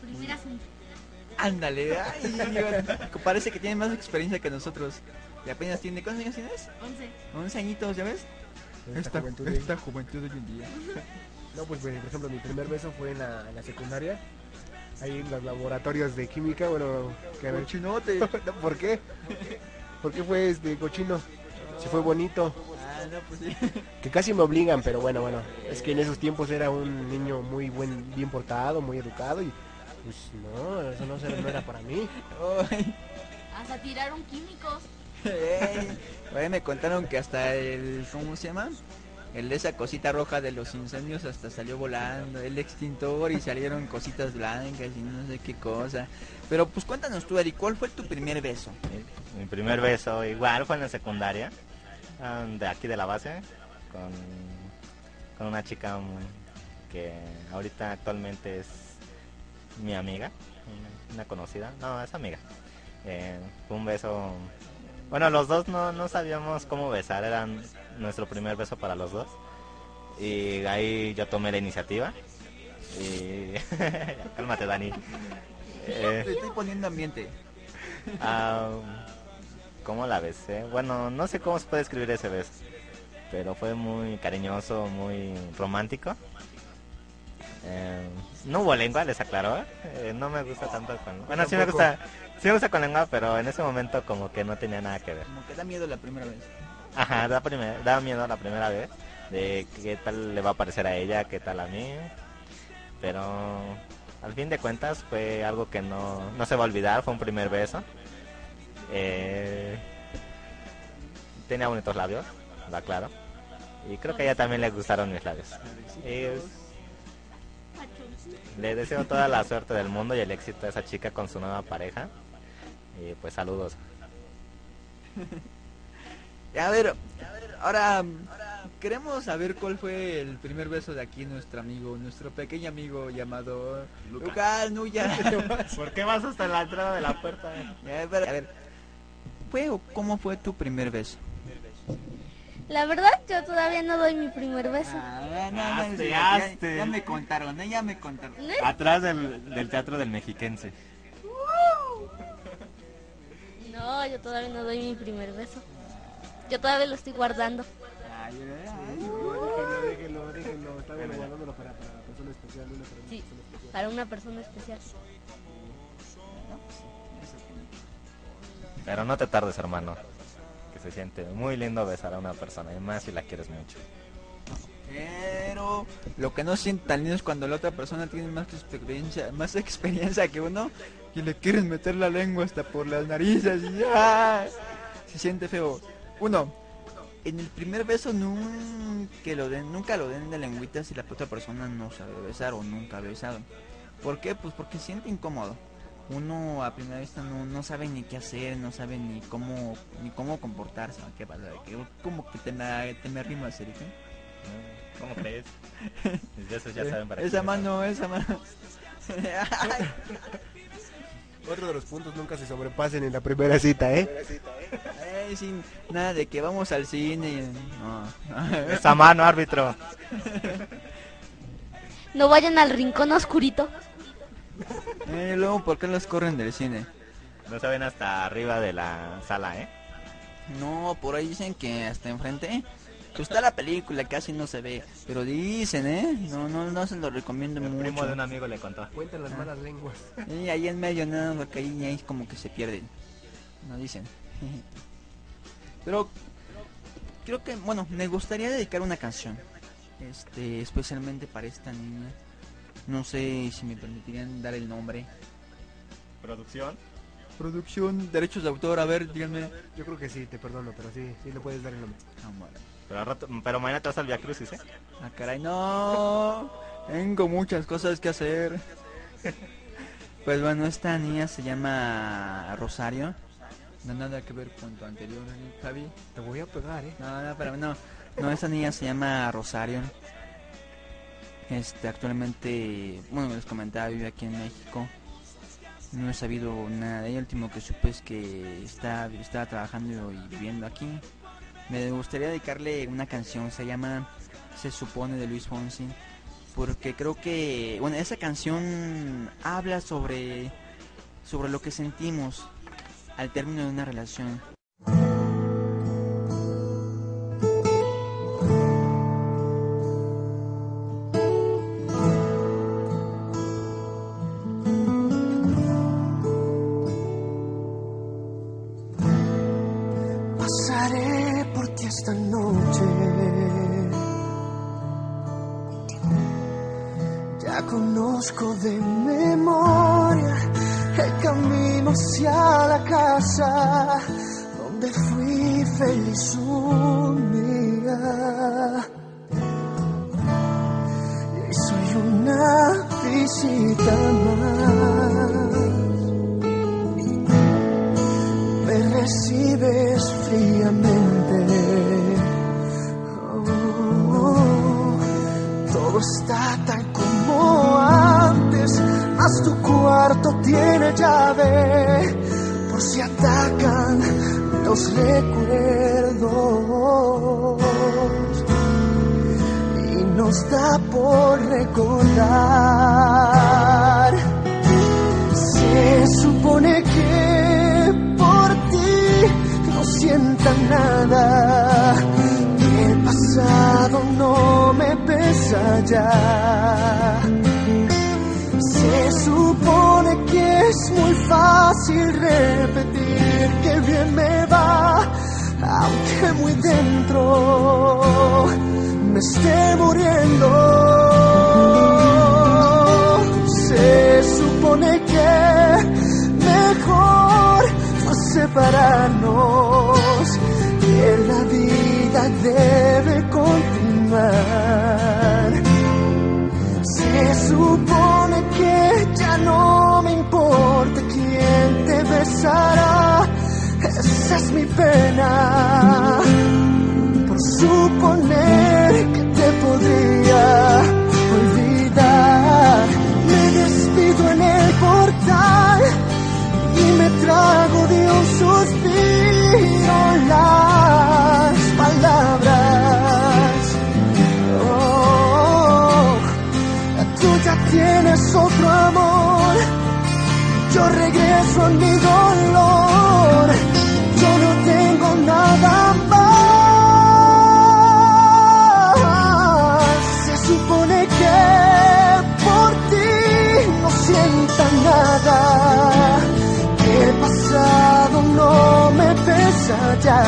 Primera. Ándale, ay, Dios, parece que tiene más experiencia que nosotros. Y apenas tiene, ¿cuántos años tienes? 11. 11 añitos, ¿ya ves? esta juventud de- esta juventud de hoy en día. No, pues por ejemplo, mi primer beso fue en la, en la secundaria, ahí en los laboratorios de química, bueno, que Cochinote. No, ¿por qué? ¿Por qué fue este cochino? Si fue bonito, Ah, no, pues sí. que casi me obligan, pero bueno, bueno, es que en esos tiempos era un niño muy buen, bien portado, muy educado y pues no, eso no, se- no era para mí. Hasta tiraron químicos. me contaron que hasta el, ¿cómo se llama? El de esa cosita roja de los incendios hasta salió volando, el extintor y salieron cositas blancas y no sé qué cosa. Pero pues cuéntanos tú, Eric, ¿cuál fue tu primer beso? Mi- primer beso igual fue en la secundaria, ah, de aquí de la base, con, con una chica que ahorita actualmente es mi amiga, una, conocida, no, es amiga. Eh, un beso, bueno, los dos no, no sabíamos cómo besar, era nuestro primer beso para los dos. Y ahí yo tomé la iniciativa. Y... Cálmate, Dani. Eh, Te estoy poniendo ambiente. Ah, ¿Cómo la besé? Bueno, no sé cómo se puede escribir ese beso, pero fue muy cariñoso, muy romántico. Eh, no hubo lengua, les aclaró. Eh, no me gusta tanto con... Bueno, sí me gusta, sí me gusta con lengua, pero en ese momento como que no tenía nada que ver. Como que da miedo la primera vez. Ajá, da, primer- da miedo la primera vez de qué tal le va a parecer a ella, qué tal a mí. Pero al fin de cuentas fue algo que no, no se va a olvidar, fue un primer beso. Eh, tenía bonitos labios, lo aclaro. Y creo que a ella también le gustaron mis labios. Y le deseo toda la suerte del mundo y el éxito a esa chica con su nueva pareja. Y pues saludos. A ver, ahora queremos saber cuál fue el primer beso de aquí nuestro amigo, nuestro pequeño amigo llamado Lucas Nuya. ¿Por qué vas hasta la entrada de la puerta? a ver, a ver, ¿fue o cómo fue tu primer beso? La verdad, yo todavía no doy mi primer beso. Ah, Hazte, ya, hazte. ya me contaron, ¿eh? ya me contaron. Atrás del, del teatro del mexiquense. No, yo todavía no doy mi primer beso. Yo todavía lo estoy guardando. Ay, ay, ay. Déjenlo, déjenlo, déjenlo. Está bueno guardándolo para, para persona especial, una para una Sí, persona especial. para una persona especial. Pero no te tardes, hermano. Que se siente muy lindo besar a una persona, y más si la quieres mucho. Pero lo que no siente tan lindo es cuando la otra persona tiene más experiencia, más experiencia que uno y le quieren meter la lengua hasta por las narices y ¡ah! se siente feo. Uno, en el primer beso nunca lo den, nunca lo den de lengüita si la otra persona no sabe besar o nunca ha besado. ¿Por qué? Pues porque siente incómodo. Uno a primera vista no, no sabe ni qué hacer, no sabe ni cómo ni cómo comportarse, ¿qué pasa? Que- Como que te me, te me arrimas, Erika. ¿Cómo crees? Mis besos ya saben para esa mano, esa mano. Otro de los puntos nunca se sobrepasen en la primera cita, ¿eh? ay, sin nada de que vamos al cine. No. Esa mano, árbitro. No vayan al rincón oscurito. Eh, luego, ¿por qué los corren del cine? No saben hasta arriba de la sala, ¿eh? No, por ahí dicen que hasta enfrente. Pues está la película, casi no se ve. Pero dicen, ¿eh? No, no, no se lo recomiendo El primo mucho. de un amigo le contó. Cuentan las malas lenguas. Y ahí en medio nada, porque ahí, ahí como que se pierden. No dicen. Pero creo que, bueno, me gustaría dedicar una canción. Este, especialmente para esta niña. No sé si me permitirían dar el nombre. ¿Producción? Producción, derechos de autor, a ver, díganme. Yo creo que sí, te perdono, pero sí, sí le puedes dar el nombre. Ah, bueno. Pero, al rato- pero mañana te vas al Via Crucis, ¿eh? Ah, caray, no. Tengo muchas cosas que hacer. Pues bueno, esta niña se llama Rosario. No nada que ver con tu anterior, ¿eh, Javi. Te voy a pegar, ¿eh? No, no, pero no. No, esta niña se llama Rosario. Este, actualmente, bueno, les comentaba, vive aquí en México. No he sabido nada de ella. El último que supe es que está, está trabajando y viviendo aquí. Me gustaría dedicarle una canción, se llama Se supone de Luis Fonsi. Porque creo que, bueno, esa canción habla sobre, sobre lo que sentimos al término de una relación. Una visita más. me recibes fríamente. Oh, todo está tal como antes, mas tu cuarto tiene llave por si atacan los recuerdos. Nos da por recordar. Se supone que por ti no sienta nada. El pasado no me pesa ya. Se supone que es muy fácil repetir que bien me va, aunque muy dentro me esté muriendo. Se supone que mejor fue separarnos, que la vida debe continuar. Se supone que ya no me importa quién te besará, esa es mi pena suponer que te podría olvidar. Me despido en el portal y me trago de un suspiro las palabras. Oh, Tú ya tienes otro amor, yo regreso a mi dolor. Pesa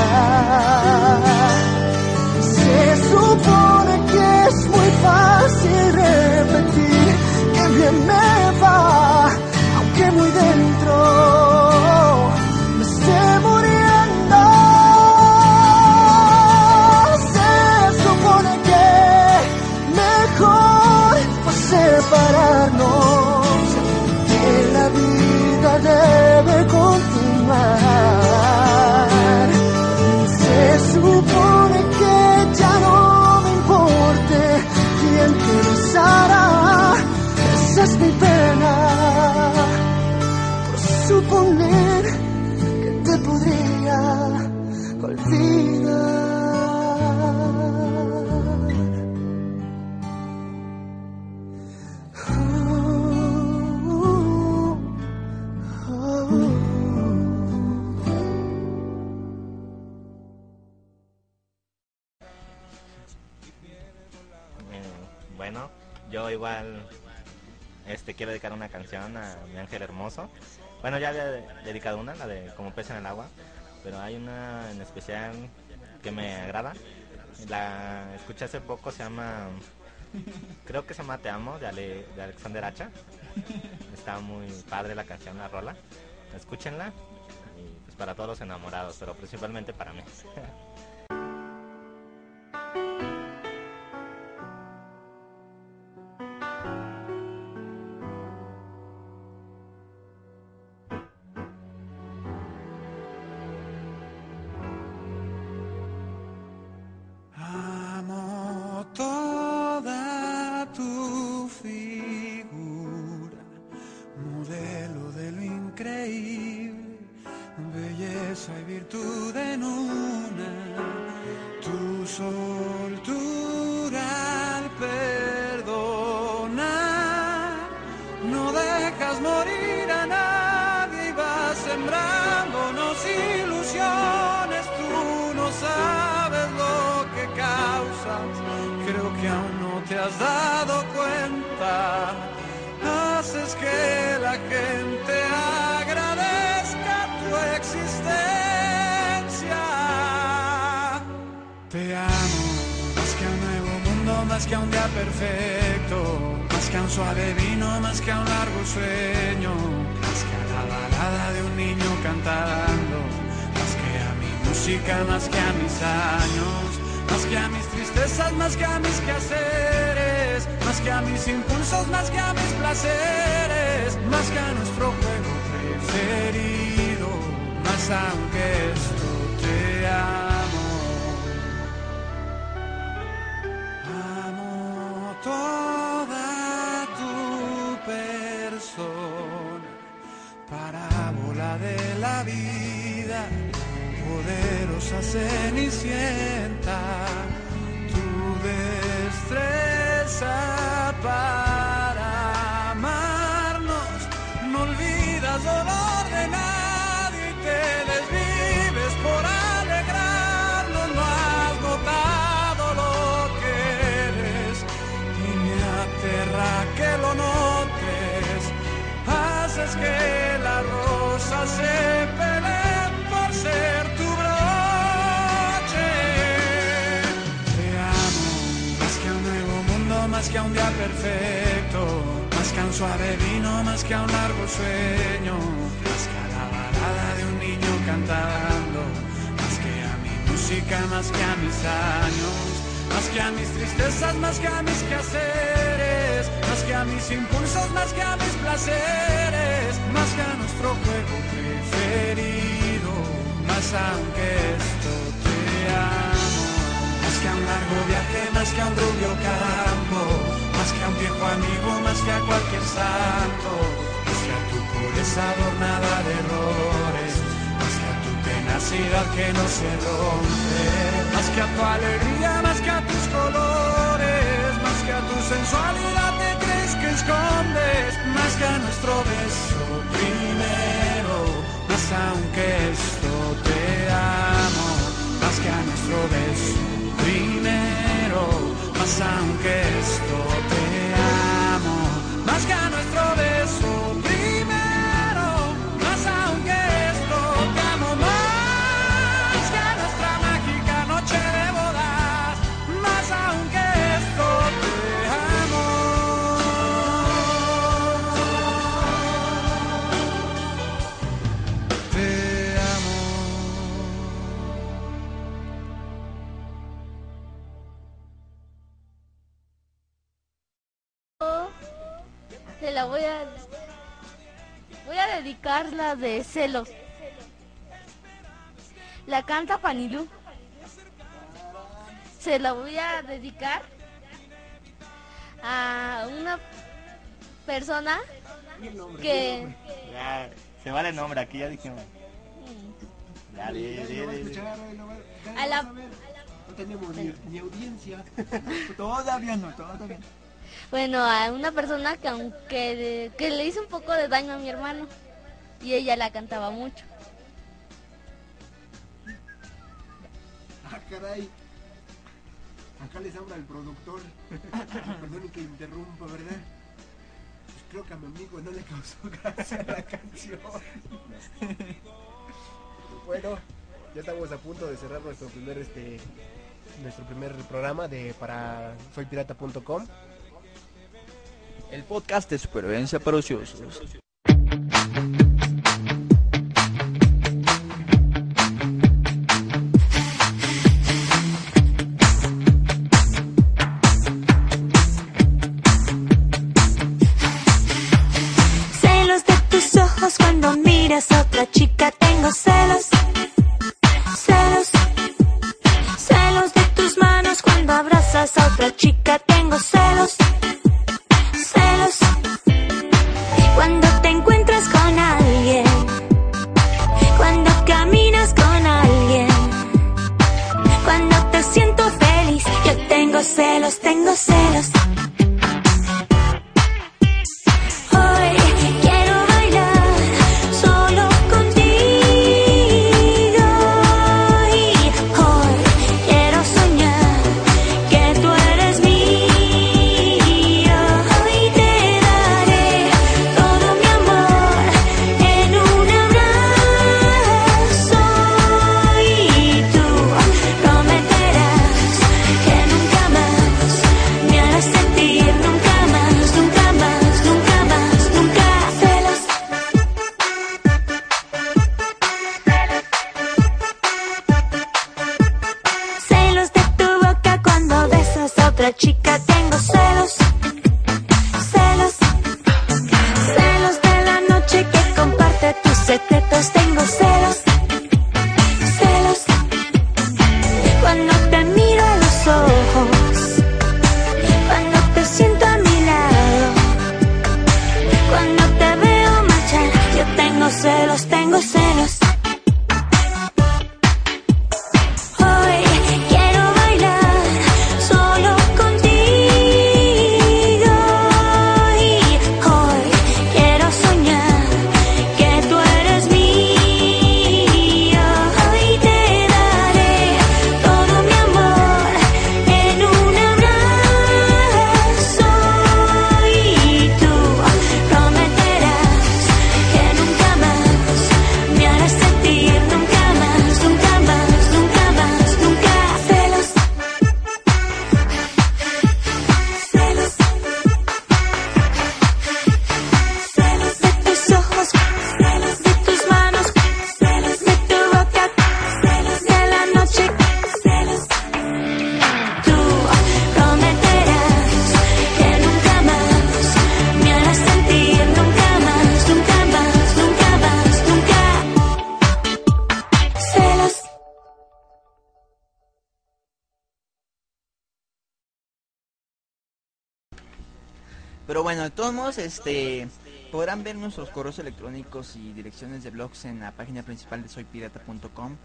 canción a mi ángel hermoso. Bueno, ya había de- dedicado una, la de Como pez en el agua, pero hay una en especial que me agrada. La escuché hace poco, se llama, creo que se llama Te amo, de Alexander Hacha. Está muy padre la canción, la rola. Escúchenla y pues para todos los enamorados, pero principalmente para mí. que aún no te has dado cuenta, haces que la gente agradezca tu existencia. Te amo, más que a un nuevo mundo, más que a un día perfecto, más que a un suave vino, más que a un largo sueño, más que a la balada de un niño cantando, más que a mi música, más que a mis años, más que a mis tristezas, más que a mis quehaceres, más que a mis impulsos, más que a mis placeres, más que a nuestro juego preferido, más aunque esto te amo. Amo toda tu persona, parábola de la vida, poderosa cenicienta, destreza para amarnos, no olvidas dolor de nadie te desvives por alegrarnos, no has notado lo que eres y me aterra que lo notes, haces que las rosas se perfecto, más que a un suave vino, más que a un largo sueño, más que a la balada de un niño cantando, más que a mi música, más que a mis años, más que a mis tristezas, más que a mis quehaceres, más que a mis impulsos, más que a mis placeres, más que a nuestro juego preferido, más aunque esto te amo, más que a un largo viaje, más que a un rubio campo, más que a un viejo amigo, más que a cualquier santo, más que a tu pureza adornada de errores, más que a tu tenacidad que no se rompe, más que a tu alegría, más que a tus colores, más que a tu sensualidad te crees que escondes, más que a nuestro beso primero, más aunque esto te amo, más que a nuestro beso primero, más aunque esto te amo, más que a nuestro beso la de celos. La canta Panilú. Se la voy a dedicar a una persona que... Se vale el nombre, aquí ya dijimos. Di. A la, No tenemos ni, ni audiencia. Todavía no, todavía no. bueno, a una persona que aunque que le hizo un poco de daño a mi hermano y ella la cantaba mucho. Ah, caray. Acá les habla el productor. Perdón que interrumpa, ¿verdad? Pues creo que a mi amigo no le causó gracia la canción. bueno, ya estamos a punto de cerrar nuestro primer este nuestro primer programa de para soypirata.com. El podcast de supervivencia para ociosos. A otra chica, tengo. Celos. todos modos, este podrán ver nuestros correos electrónicos y direcciones de blogs en la página principal de soypirata.com.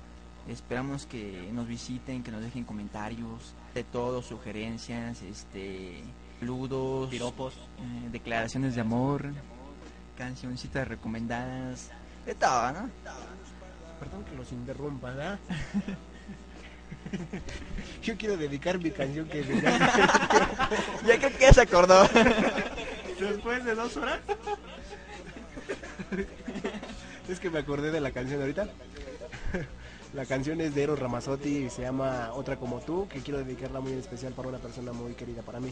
Esperamos que nos visiten, que nos dejen comentarios, de todo, sugerencias, este saludos, piropos, eh, declaraciones de amor, cancioncitas recomendadas, de todo, ¿no? Perdón que los interrumpa, ¿verdad? Yo quiero dedicar mi canción que... ya creo que ya se acordó. Después de dos horas. es que me acordé de la canción ahorita. La canción es de Eros Ramazzotti y se llama Otra como tú, que quiero dedicarla muy en especial para una persona muy querida para mí.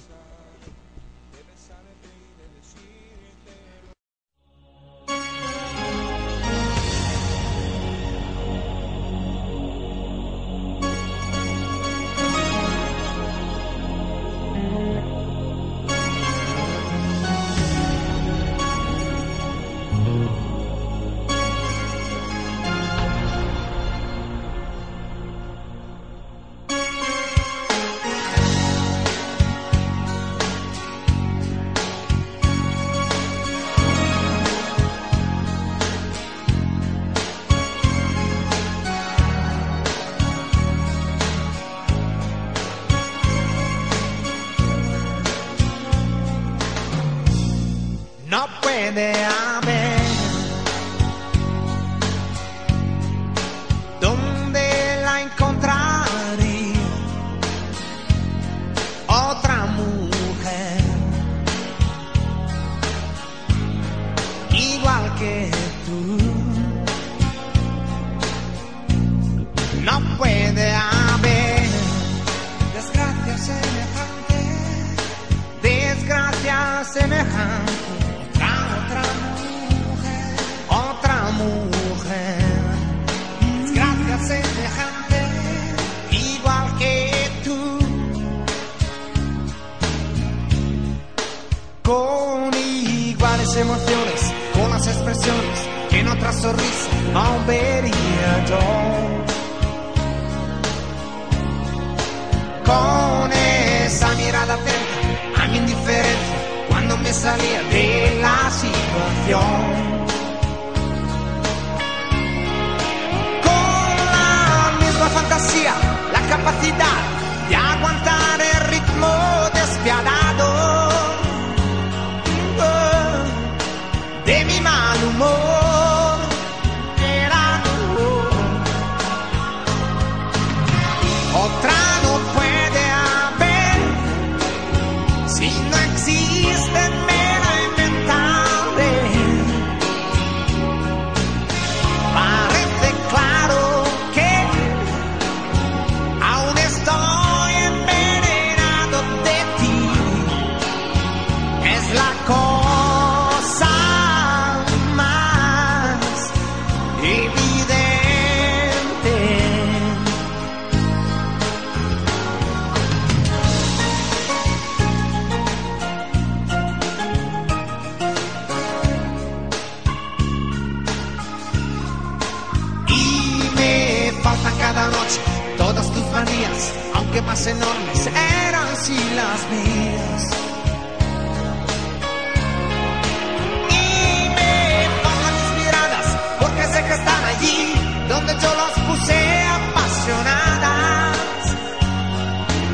yo las puse apasionadas,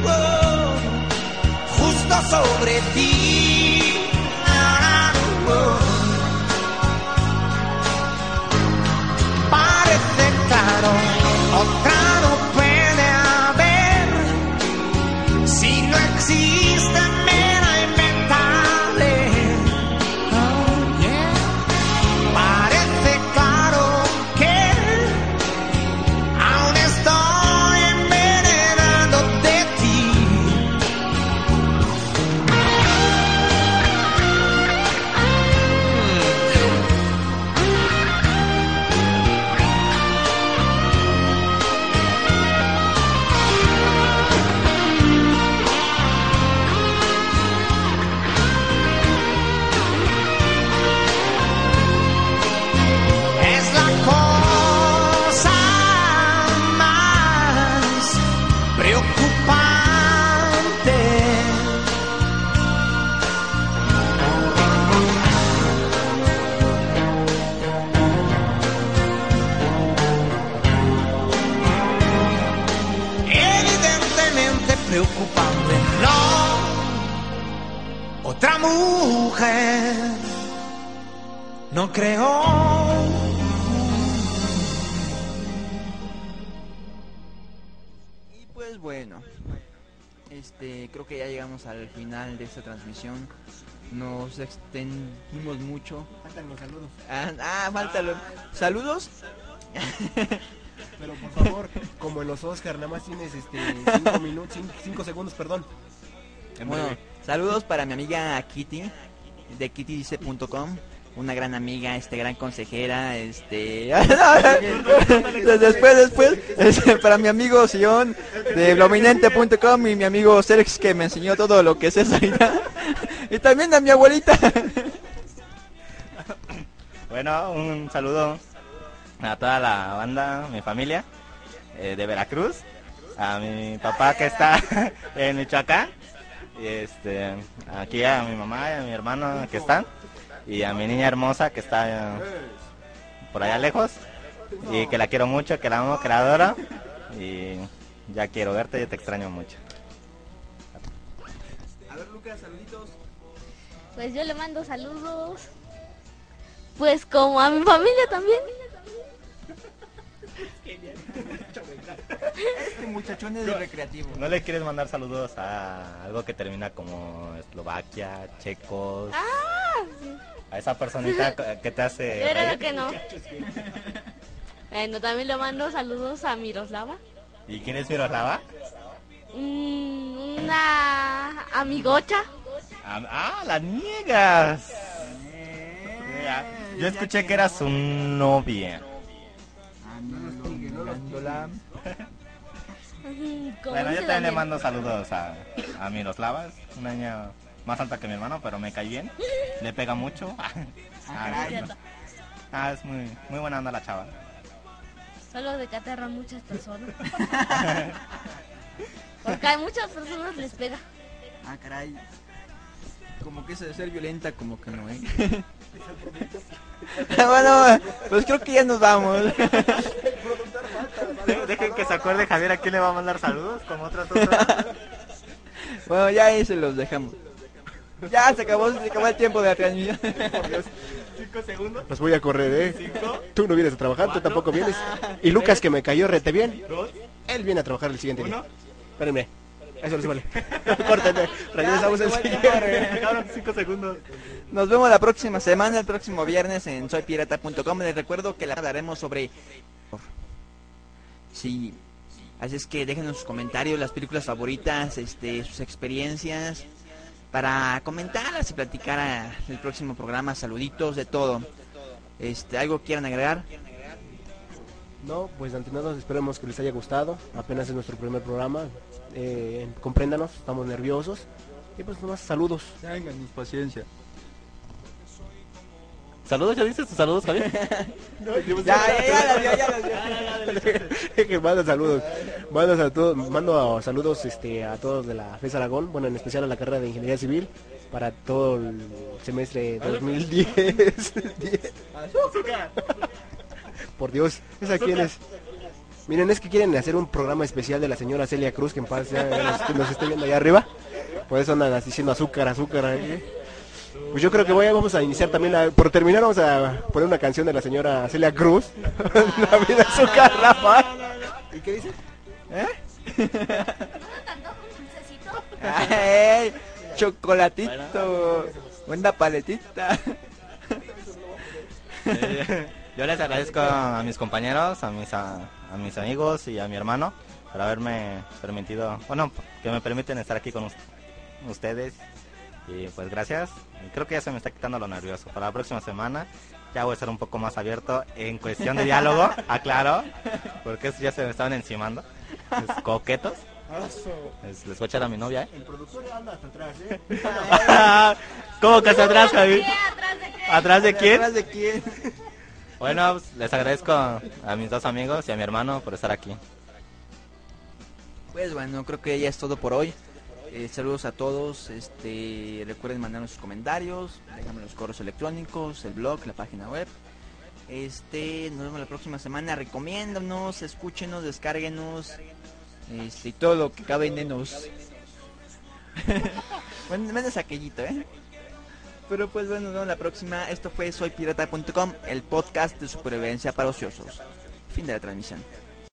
oh, justo sobre ti. Nos extendimos mucho. Faltan los saludos. Ah, ah, falta lo- saludos. Pero por favor, como en los Oscar, nada más tienes este 5 minutos, 5 segundos, perdón. Bueno, saludos para mi amiga Kitty de kittydice.com. Una gran amiga, este gran consejera, este después, después, este, para mi amigo Sion de blominente.com y mi amigo Serx que me enseñó todo lo que es ahorita. y también a mi abuelita. Bueno, un saludo a toda la banda, mi familia eh, de Veracruz, a mi papá que está en Michoacán, y este, aquí a mi mamá y a mi hermano que están, y a mi niña hermosa que está eh, por allá lejos, y que la quiero mucho, que la amo, que la adoro, y ya quiero verte y te extraño mucho. A ver Lucas, saluditos. Pues yo le mando saludos. Pues como a mi familia también. Este muchachón es recreativo. ¿No le quieres mandar saludos a algo que termina como Eslovaquia, Checos? Ah, A esa personita que te hace... Claro reír? que no. Bueno, también le mando saludos a Miroslava. ¿Y quién es Miroslava? Mm, una amigocha. Ah, ah, la niegas. Ya, Yo escuché que era su novia. Bueno, yo también le mando saludos a, a Miroslava. Es una niña más alta que mi hermano, pero me cae bien. Le pega mucho. Ah, no. Ah, es muy, muy buena onda la chava. Solo de Caterra muchas personas. Porque a muchas personas les pega. Ah, caray. Como que eso de ser violenta, como que no, ¿eh? bueno, pues creo que ya nos vamos. Dejen que se acuerde Javier a quién le va a mandar saludos, como otras otras. bueno, ya ahí se los dejamos. Ya se acabó, se acabó el tiempo de la transmisión. Cinco segundos. Los voy a correr, ¿eh? Cinco. Tú no vienes a trabajar, tú tampoco vienes. Y Lucas, que me cayó rete bien, Dos. él viene a trabajar el siguiente Uno. día. Espérenme. Eso se vale. Córtenme. Regresamos el siguiente. Cinco segundos. Nos vemos la próxima semana, el próximo viernes en soypirata.com. Les recuerdo que la hablaremos sobre... Sí, así es que déjenos sus comentarios, las películas favoritas, este, sus experiencias, para comentarlas y platicar a- el próximo programa. Saluditos, de todo. Este, ¿Algo quieran agregar? No, pues de antemano esperemos que les haya gustado. Apenas es nuestro primer programa. Eh, compréndanos, estamos nerviosos. Y pues nomás saludos. Tengan paciencia. ¿Saludos? ¿Ya dices tus saludos, Javier? Ya, ya, ya, dio, ya, las dio. que manda saludos. Mando, a todos, mando a- saludos este, a todos de la FES Aragón, bueno, en especial a la carrera de Ingeniería Civil, para todo el semestre 2010. Por Dios, ¿esa quién es? Miren, es que quieren hacer un programa especial de la señora Celia Cruz, que en paz ya nos, nos esté viendo allá arriba. Por eso andan así diciendo azúcar, azúcar. ¿eh? Pues yo creo que voy a, vamos a iniciar también, la- por terminar vamos a poner una canción de la señora Celia Cruz. la vida azúcar, Rafa. ¿Y qué dice? ¡Ay! Chocolatito. Buena paletita. Eh, Yo les agradezco a mis compañeros, a mis, a, a mis amigos y a mi hermano por haberme permitido, bueno, que me permiten estar aquí con us- ustedes. Y pues gracias. Y creo que ya se me está quitando lo nervioso. Para la próxima semana ya voy a ser un poco más abierto en cuestión de diálogo, aclaro, porque eso ya se me estaban encimando. Es coquetos. Es- les voy a echar a mi novia, ¿eh? El productor anda hasta atrás, ¿eh? ¿Cómo que hacia atrás, Javi? ¿Atrás de qué? ¿Atrás de quién? ¿Atrás de quién? Bueno, pues, les agradezco a mis dos amigos y a mi hermano por estar aquí. Pues bueno, creo que ya es todo por hoy. Eh, saludos a todos. Este, recuerden mandarnos sus comentarios, déjame los correos electrónicos, el blog, la página web. Este, nos vemos la próxima semana. Recomiéndanos, escúchenos, descárguenos. Este, y todo lo que cabe en nos. bueno, menos aquellito, ¿eh? Pero pues bueno, nos vemos la próxima. Esto fue soypirata.com, el podcast de supervivencia para ociosos. Fin de la transmisión.